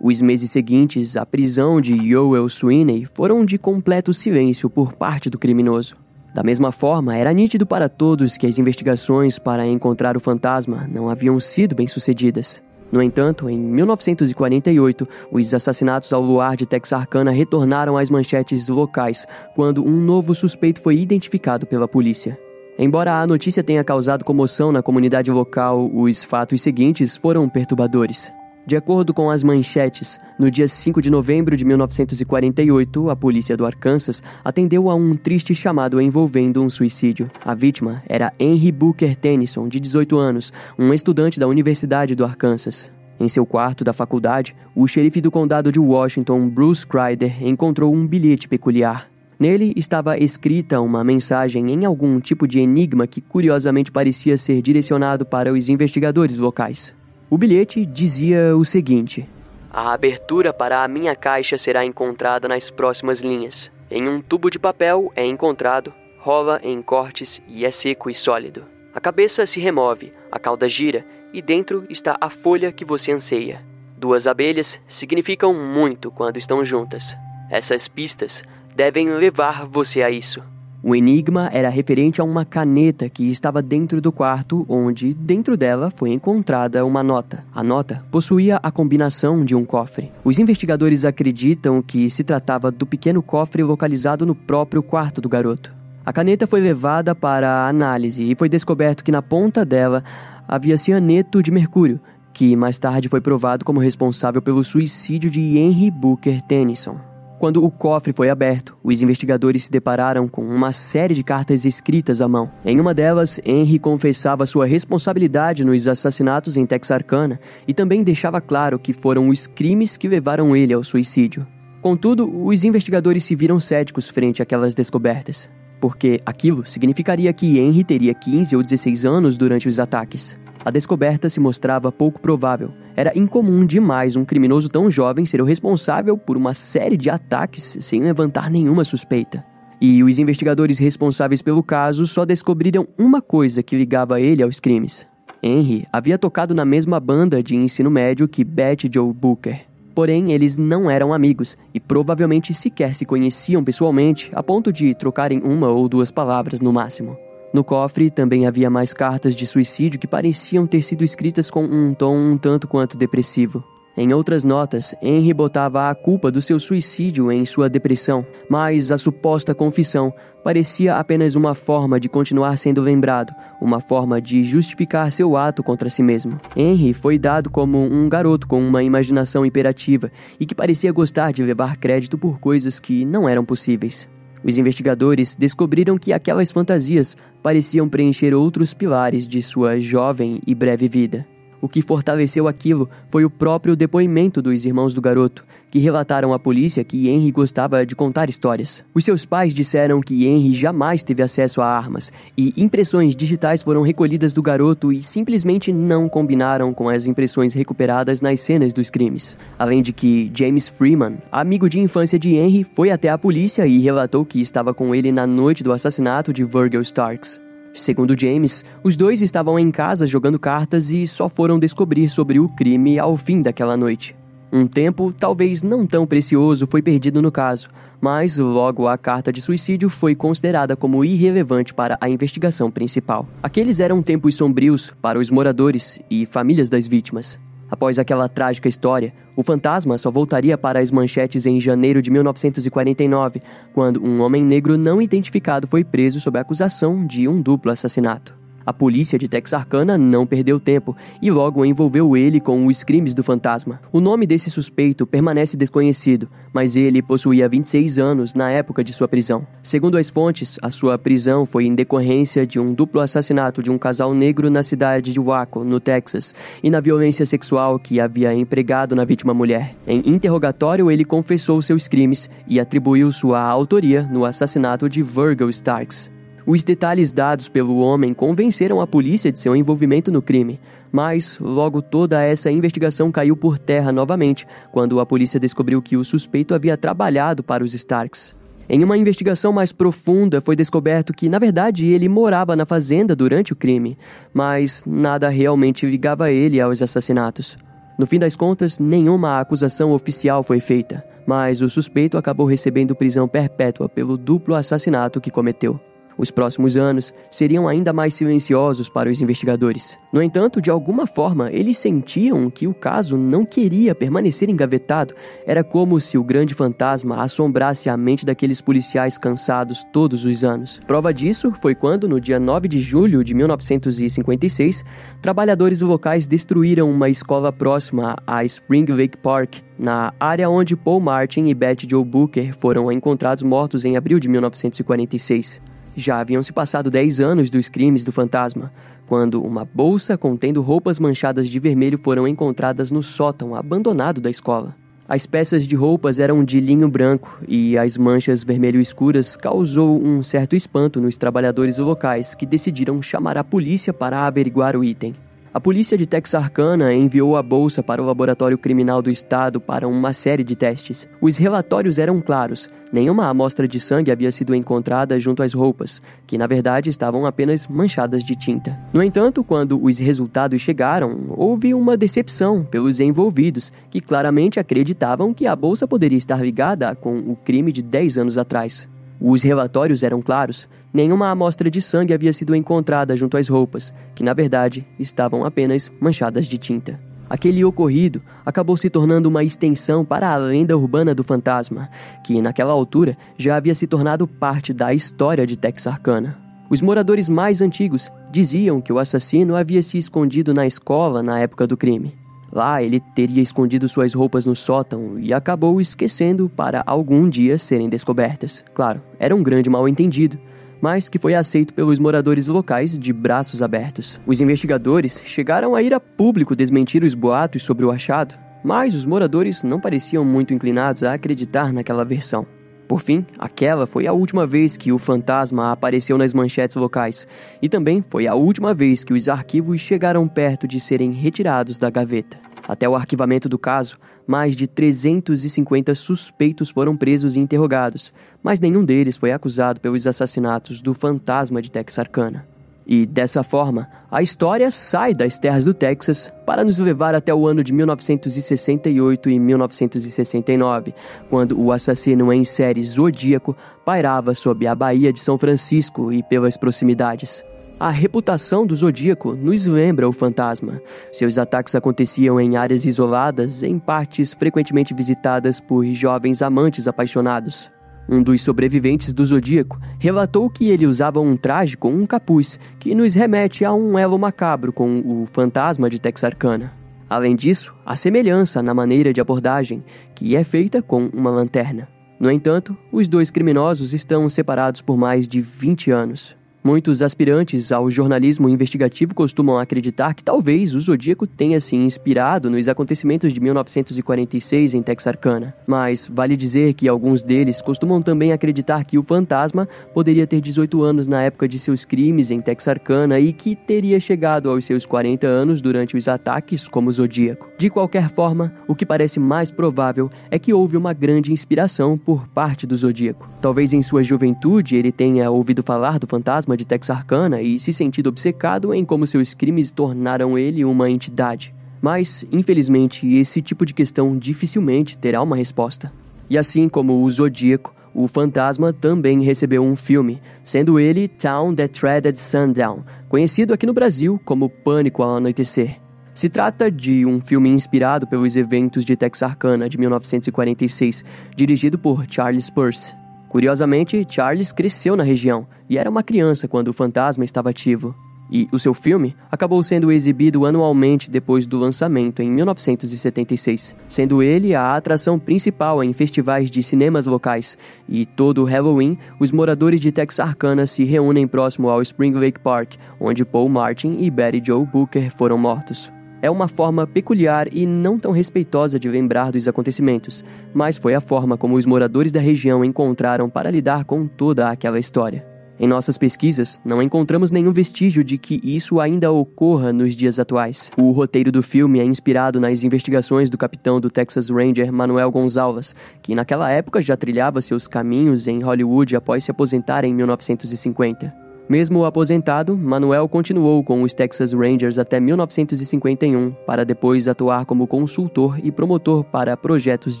Os meses seguintes à prisão de Yoel Sweeney foram de completo silêncio por parte do criminoso. Da mesma forma, era nítido para todos que as investigações para encontrar o fantasma não haviam sido bem-sucedidas. No entanto, em 1948, os assassinatos ao luar de Texarkana retornaram às manchetes locais quando um novo suspeito foi identificado pela polícia. Embora a notícia tenha causado comoção na comunidade local, os fatos seguintes foram perturbadores. De acordo com as manchetes, no dia 5 de novembro de 1948, a polícia do Arkansas atendeu a um triste chamado envolvendo um suicídio. A vítima era Henry Booker Tennyson, de 18 anos, um estudante da Universidade do Arkansas. Em seu quarto da faculdade, o xerife do condado de Washington, Bruce Crider, encontrou um bilhete peculiar. Nele estava escrita uma mensagem em algum tipo de enigma que curiosamente parecia ser direcionado para os investigadores locais. O bilhete dizia o seguinte: A abertura para a minha caixa será encontrada nas próximas linhas. Em um tubo de papel é encontrado, rola em cortes e é seco e sólido. A cabeça se remove, a cauda gira e dentro está a folha que você anseia. Duas abelhas significam muito quando estão juntas. Essas pistas devem levar você a isso. O enigma era referente a uma caneta que estava dentro do quarto, onde, dentro dela, foi encontrada uma nota. A nota possuía a combinação de um cofre. Os investigadores acreditam que se tratava do pequeno cofre localizado no próprio quarto do garoto. A caneta foi levada para análise e foi descoberto que na ponta dela havia cianeto de mercúrio, que mais tarde foi provado como responsável pelo suicídio de Henry Booker Tennyson. Quando o cofre foi aberto, os investigadores se depararam com uma série de cartas escritas à mão. Em uma delas, Henry confessava sua responsabilidade nos assassinatos em Texarkana e também deixava claro que foram os crimes que levaram ele ao suicídio. Contudo, os investigadores se viram céticos frente àquelas descobertas, porque aquilo significaria que Henry teria 15 ou 16 anos durante os ataques. A descoberta se mostrava pouco provável. Era incomum demais um criminoso tão jovem ser o responsável por uma série de ataques sem levantar nenhuma suspeita. E os investigadores responsáveis pelo caso só descobriram uma coisa que ligava ele aos crimes. Henry havia tocado na mesma banda de ensino médio que Betty Joe Booker. Porém, eles não eram amigos e provavelmente sequer se conheciam pessoalmente a ponto de trocarem uma ou duas palavras no máximo. No cofre também havia mais cartas de suicídio que pareciam ter sido escritas com um tom um tanto quanto depressivo. Em outras notas, Henry botava a culpa do seu suicídio em sua depressão, mas a suposta confissão parecia apenas uma forma de continuar sendo lembrado, uma forma de justificar seu ato contra si mesmo. Henry foi dado como um garoto com uma imaginação imperativa e que parecia gostar de levar crédito por coisas que não eram possíveis. Os investigadores descobriram que aquelas fantasias pareciam preencher outros pilares de sua jovem e breve vida. O que fortaleceu aquilo foi o próprio depoimento dos irmãos do garoto, que relataram à polícia que Henry gostava de contar histórias. Os seus pais disseram que Henry jamais teve acesso a armas e impressões digitais foram recolhidas do garoto e simplesmente não combinaram com as impressões recuperadas nas cenas dos crimes. Além de que James Freeman, amigo de infância de Henry, foi até a polícia e relatou que estava com ele na noite do assassinato de Virgil Starks. Segundo James, os dois estavam em casa jogando cartas e só foram descobrir sobre o crime ao fim daquela noite. Um tempo, talvez não tão precioso, foi perdido no caso, mas logo a carta de suicídio foi considerada como irrelevante para a investigação principal. Aqueles eram tempos sombrios para os moradores e famílias das vítimas. Após aquela trágica história, o fantasma só voltaria para as manchetes em janeiro de 1949, quando um homem negro não identificado foi preso sob a acusação de um duplo assassinato. A polícia de Texarkana não perdeu tempo e logo envolveu ele com os crimes do fantasma. O nome desse suspeito permanece desconhecido, mas ele possuía 26 anos na época de sua prisão. Segundo as fontes, a sua prisão foi em decorrência de um duplo assassinato de um casal negro na cidade de Waco, no Texas, e na violência sexual que havia empregado na vítima mulher. Em interrogatório, ele confessou seus crimes e atribuiu sua autoria no assassinato de Virgil Starks. Os detalhes dados pelo homem convenceram a polícia de seu envolvimento no crime, mas logo toda essa investigação caiu por terra novamente quando a polícia descobriu que o suspeito havia trabalhado para os Starks. Em uma investigação mais profunda, foi descoberto que, na verdade, ele morava na fazenda durante o crime, mas nada realmente ligava ele aos assassinatos. No fim das contas, nenhuma acusação oficial foi feita, mas o suspeito acabou recebendo prisão perpétua pelo duplo assassinato que cometeu. Os próximos anos seriam ainda mais silenciosos para os investigadores. No entanto, de alguma forma, eles sentiam que o caso não queria permanecer engavetado. Era como se o grande fantasma assombrasse a mente daqueles policiais cansados todos os anos. Prova disso foi quando, no dia 9 de julho de 1956, trabalhadores locais destruíram uma escola próxima a Spring Lake Park, na área onde Paul Martin e Betty Joe Booker foram encontrados mortos em abril de 1946. Já haviam se passado 10 anos dos crimes do fantasma, quando uma bolsa contendo roupas manchadas de vermelho foram encontradas no sótão abandonado da escola. As peças de roupas eram de linho branco e as manchas vermelho escuras causou um certo espanto nos trabalhadores locais que decidiram chamar a polícia para averiguar o item. A polícia de Texarkana enviou a bolsa para o laboratório criminal do estado para uma série de testes. Os relatórios eram claros: nenhuma amostra de sangue havia sido encontrada junto às roupas, que na verdade estavam apenas manchadas de tinta. No entanto, quando os resultados chegaram, houve uma decepção pelos envolvidos, que claramente acreditavam que a bolsa poderia estar ligada com o crime de 10 anos atrás. Os relatórios eram claros: nenhuma amostra de sangue havia sido encontrada junto às roupas, que na verdade estavam apenas manchadas de tinta. Aquele ocorrido acabou se tornando uma extensão para a lenda urbana do fantasma, que naquela altura já havia se tornado parte da história de Texarkana. Os moradores mais antigos diziam que o assassino havia se escondido na escola na época do crime. Lá ele teria escondido suas roupas no sótão e acabou esquecendo para algum dia serem descobertas. Claro, era um grande mal-entendido, mas que foi aceito pelos moradores locais de braços abertos. Os investigadores chegaram a ir a público desmentir os boatos sobre o achado, mas os moradores não pareciam muito inclinados a acreditar naquela versão. Por fim, aquela foi a última vez que o fantasma apareceu nas manchetes locais, e também foi a última vez que os arquivos chegaram perto de serem retirados da gaveta. Até o arquivamento do caso, mais de 350 suspeitos foram presos e interrogados, mas nenhum deles foi acusado pelos assassinatos do fantasma de Texarkana. E dessa forma, a história sai das terras do Texas para nos levar até o ano de 1968 e 1969, quando o assassino em série Zodíaco pairava sob a Baía de São Francisco e pelas proximidades. A reputação do Zodíaco nos lembra o fantasma. Seus ataques aconteciam em áreas isoladas, em partes frequentemente visitadas por jovens amantes apaixonados. Um dos sobreviventes do Zodíaco relatou que ele usava um traje com um capuz, que nos remete a um elo macabro com o fantasma de Texarkana. Além disso, a semelhança na maneira de abordagem, que é feita com uma lanterna. No entanto, os dois criminosos estão separados por mais de 20 anos. Muitos aspirantes ao jornalismo investigativo costumam acreditar que talvez o Zodíaco tenha se inspirado nos acontecimentos de 1946 em Texarkana, mas vale dizer que alguns deles costumam também acreditar que o fantasma poderia ter 18 anos na época de seus crimes em Texarkana e que teria chegado aos seus 40 anos durante os ataques como Zodíaco. De qualquer forma, o que parece mais provável é que houve uma grande inspiração por parte do Zodíaco. Talvez em sua juventude ele tenha ouvido falar do fantasma de Texarkana e se sentido obcecado em como seus crimes tornaram ele uma entidade. Mas, infelizmente, esse tipo de questão dificilmente terá uma resposta. E assim como o Zodíaco, o Fantasma também recebeu um filme, sendo ele Town That Treaded Sundown, conhecido aqui no Brasil como Pânico ao Anoitecer. Se trata de um filme inspirado pelos eventos de Texarkana de 1946, dirigido por Charles Peirce. Curiosamente, Charles cresceu na região e era uma criança quando o fantasma estava ativo. E o seu filme acabou sendo exibido anualmente depois do lançamento em 1976, sendo ele a atração principal em festivais de cinemas locais. E todo Halloween, os moradores de Texarkana se reúnem próximo ao Spring Lake Park, onde Paul Martin e Betty Joe Booker foram mortos é uma forma peculiar e não tão respeitosa de lembrar dos acontecimentos, mas foi a forma como os moradores da região encontraram para lidar com toda aquela história. Em nossas pesquisas, não encontramos nenhum vestígio de que isso ainda ocorra nos dias atuais. O roteiro do filme é inspirado nas investigações do capitão do Texas Ranger Manuel Gonzalez, que naquela época já trilhava seus caminhos em Hollywood após se aposentar em 1950. Mesmo aposentado, Manuel continuou com os Texas Rangers até 1951, para depois atuar como consultor e promotor para projetos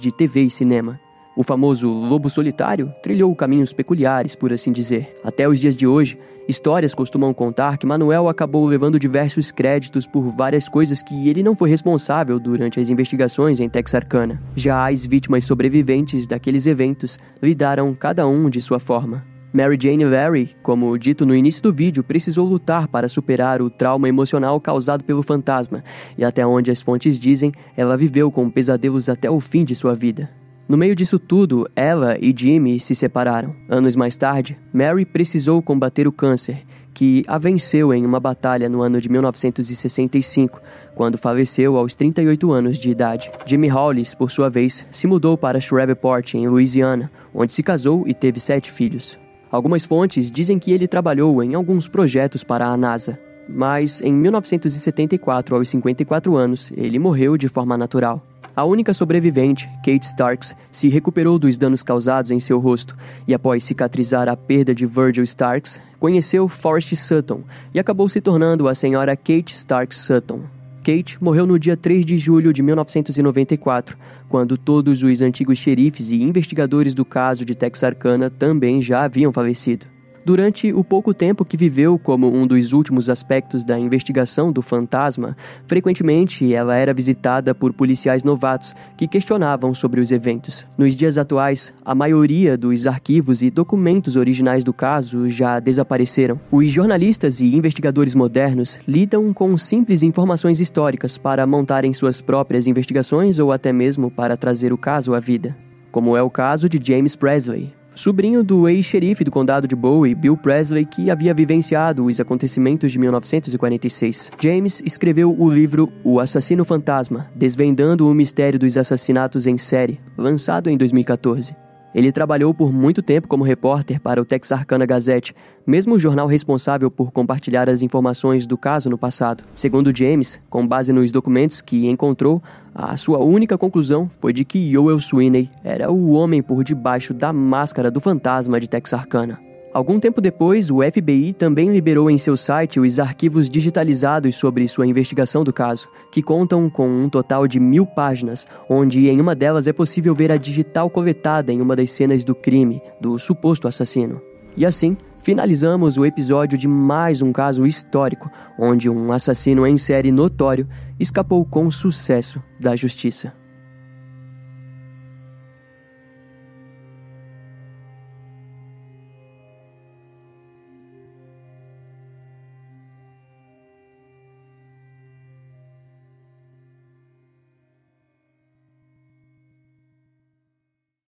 de TV e cinema. O famoso Lobo Solitário trilhou caminhos peculiares, por assim dizer. Até os dias de hoje, histórias costumam contar que Manuel acabou levando diversos créditos por várias coisas que ele não foi responsável durante as investigações em Texarkana. Já as vítimas sobreviventes daqueles eventos lidaram cada um de sua forma. Mary Jane Larry, como dito no início do vídeo, precisou lutar para superar o trauma emocional causado pelo fantasma, e até onde as fontes dizem, ela viveu com pesadelos até o fim de sua vida. No meio disso tudo, ela e Jimmy se separaram. Anos mais tarde, Mary precisou combater o câncer, que a venceu em uma batalha no ano de 1965, quando faleceu aos 38 anos de idade. Jimmy Hollis, por sua vez, se mudou para Shreveport, em Louisiana, onde se casou e teve sete filhos. Algumas fontes dizem que ele trabalhou em alguns projetos para a NASA, mas em 1974, aos 54 anos, ele morreu de forma natural. A única sobrevivente, Kate Starks, se recuperou dos danos causados em seu rosto e, após cicatrizar a perda de Virgil Starks, conheceu Forrest Sutton e acabou se tornando a senhora Kate Starks Sutton. Kate morreu no dia 3 de julho de 1994, quando todos os antigos xerifes e investigadores do caso de Texarkana também já haviam falecido. Durante o pouco tempo que viveu como um dos últimos aspectos da investigação do fantasma, frequentemente ela era visitada por policiais novatos que questionavam sobre os eventos. Nos dias atuais, a maioria dos arquivos e documentos originais do caso já desapareceram. Os jornalistas e investigadores modernos lidam com simples informações históricas para montarem suas próprias investigações ou até mesmo para trazer o caso à vida. Como é o caso de James Presley, sobrinho do ex-xerife do condado de Bowie, Bill Presley, que havia vivenciado os acontecimentos de 1946. James escreveu o livro O Assassino Fantasma, desvendando o mistério dos assassinatos em série, lançado em 2014. Ele trabalhou por muito tempo como repórter para o Texarkana Gazette, mesmo o jornal responsável por compartilhar as informações do caso no passado. Segundo James, com base nos documentos que encontrou, a sua única conclusão foi de que Joel Sweeney era o homem por debaixo da máscara do fantasma de Texarkana. Algum tempo depois, o FBI também liberou em seu site os arquivos digitalizados sobre sua investigação do caso, que contam com um total de mil páginas, onde em uma delas é possível ver a digital coletada em uma das cenas do crime, do suposto assassino. E assim, finalizamos o episódio de mais um caso histórico, onde um assassino em série notório escapou com sucesso da justiça.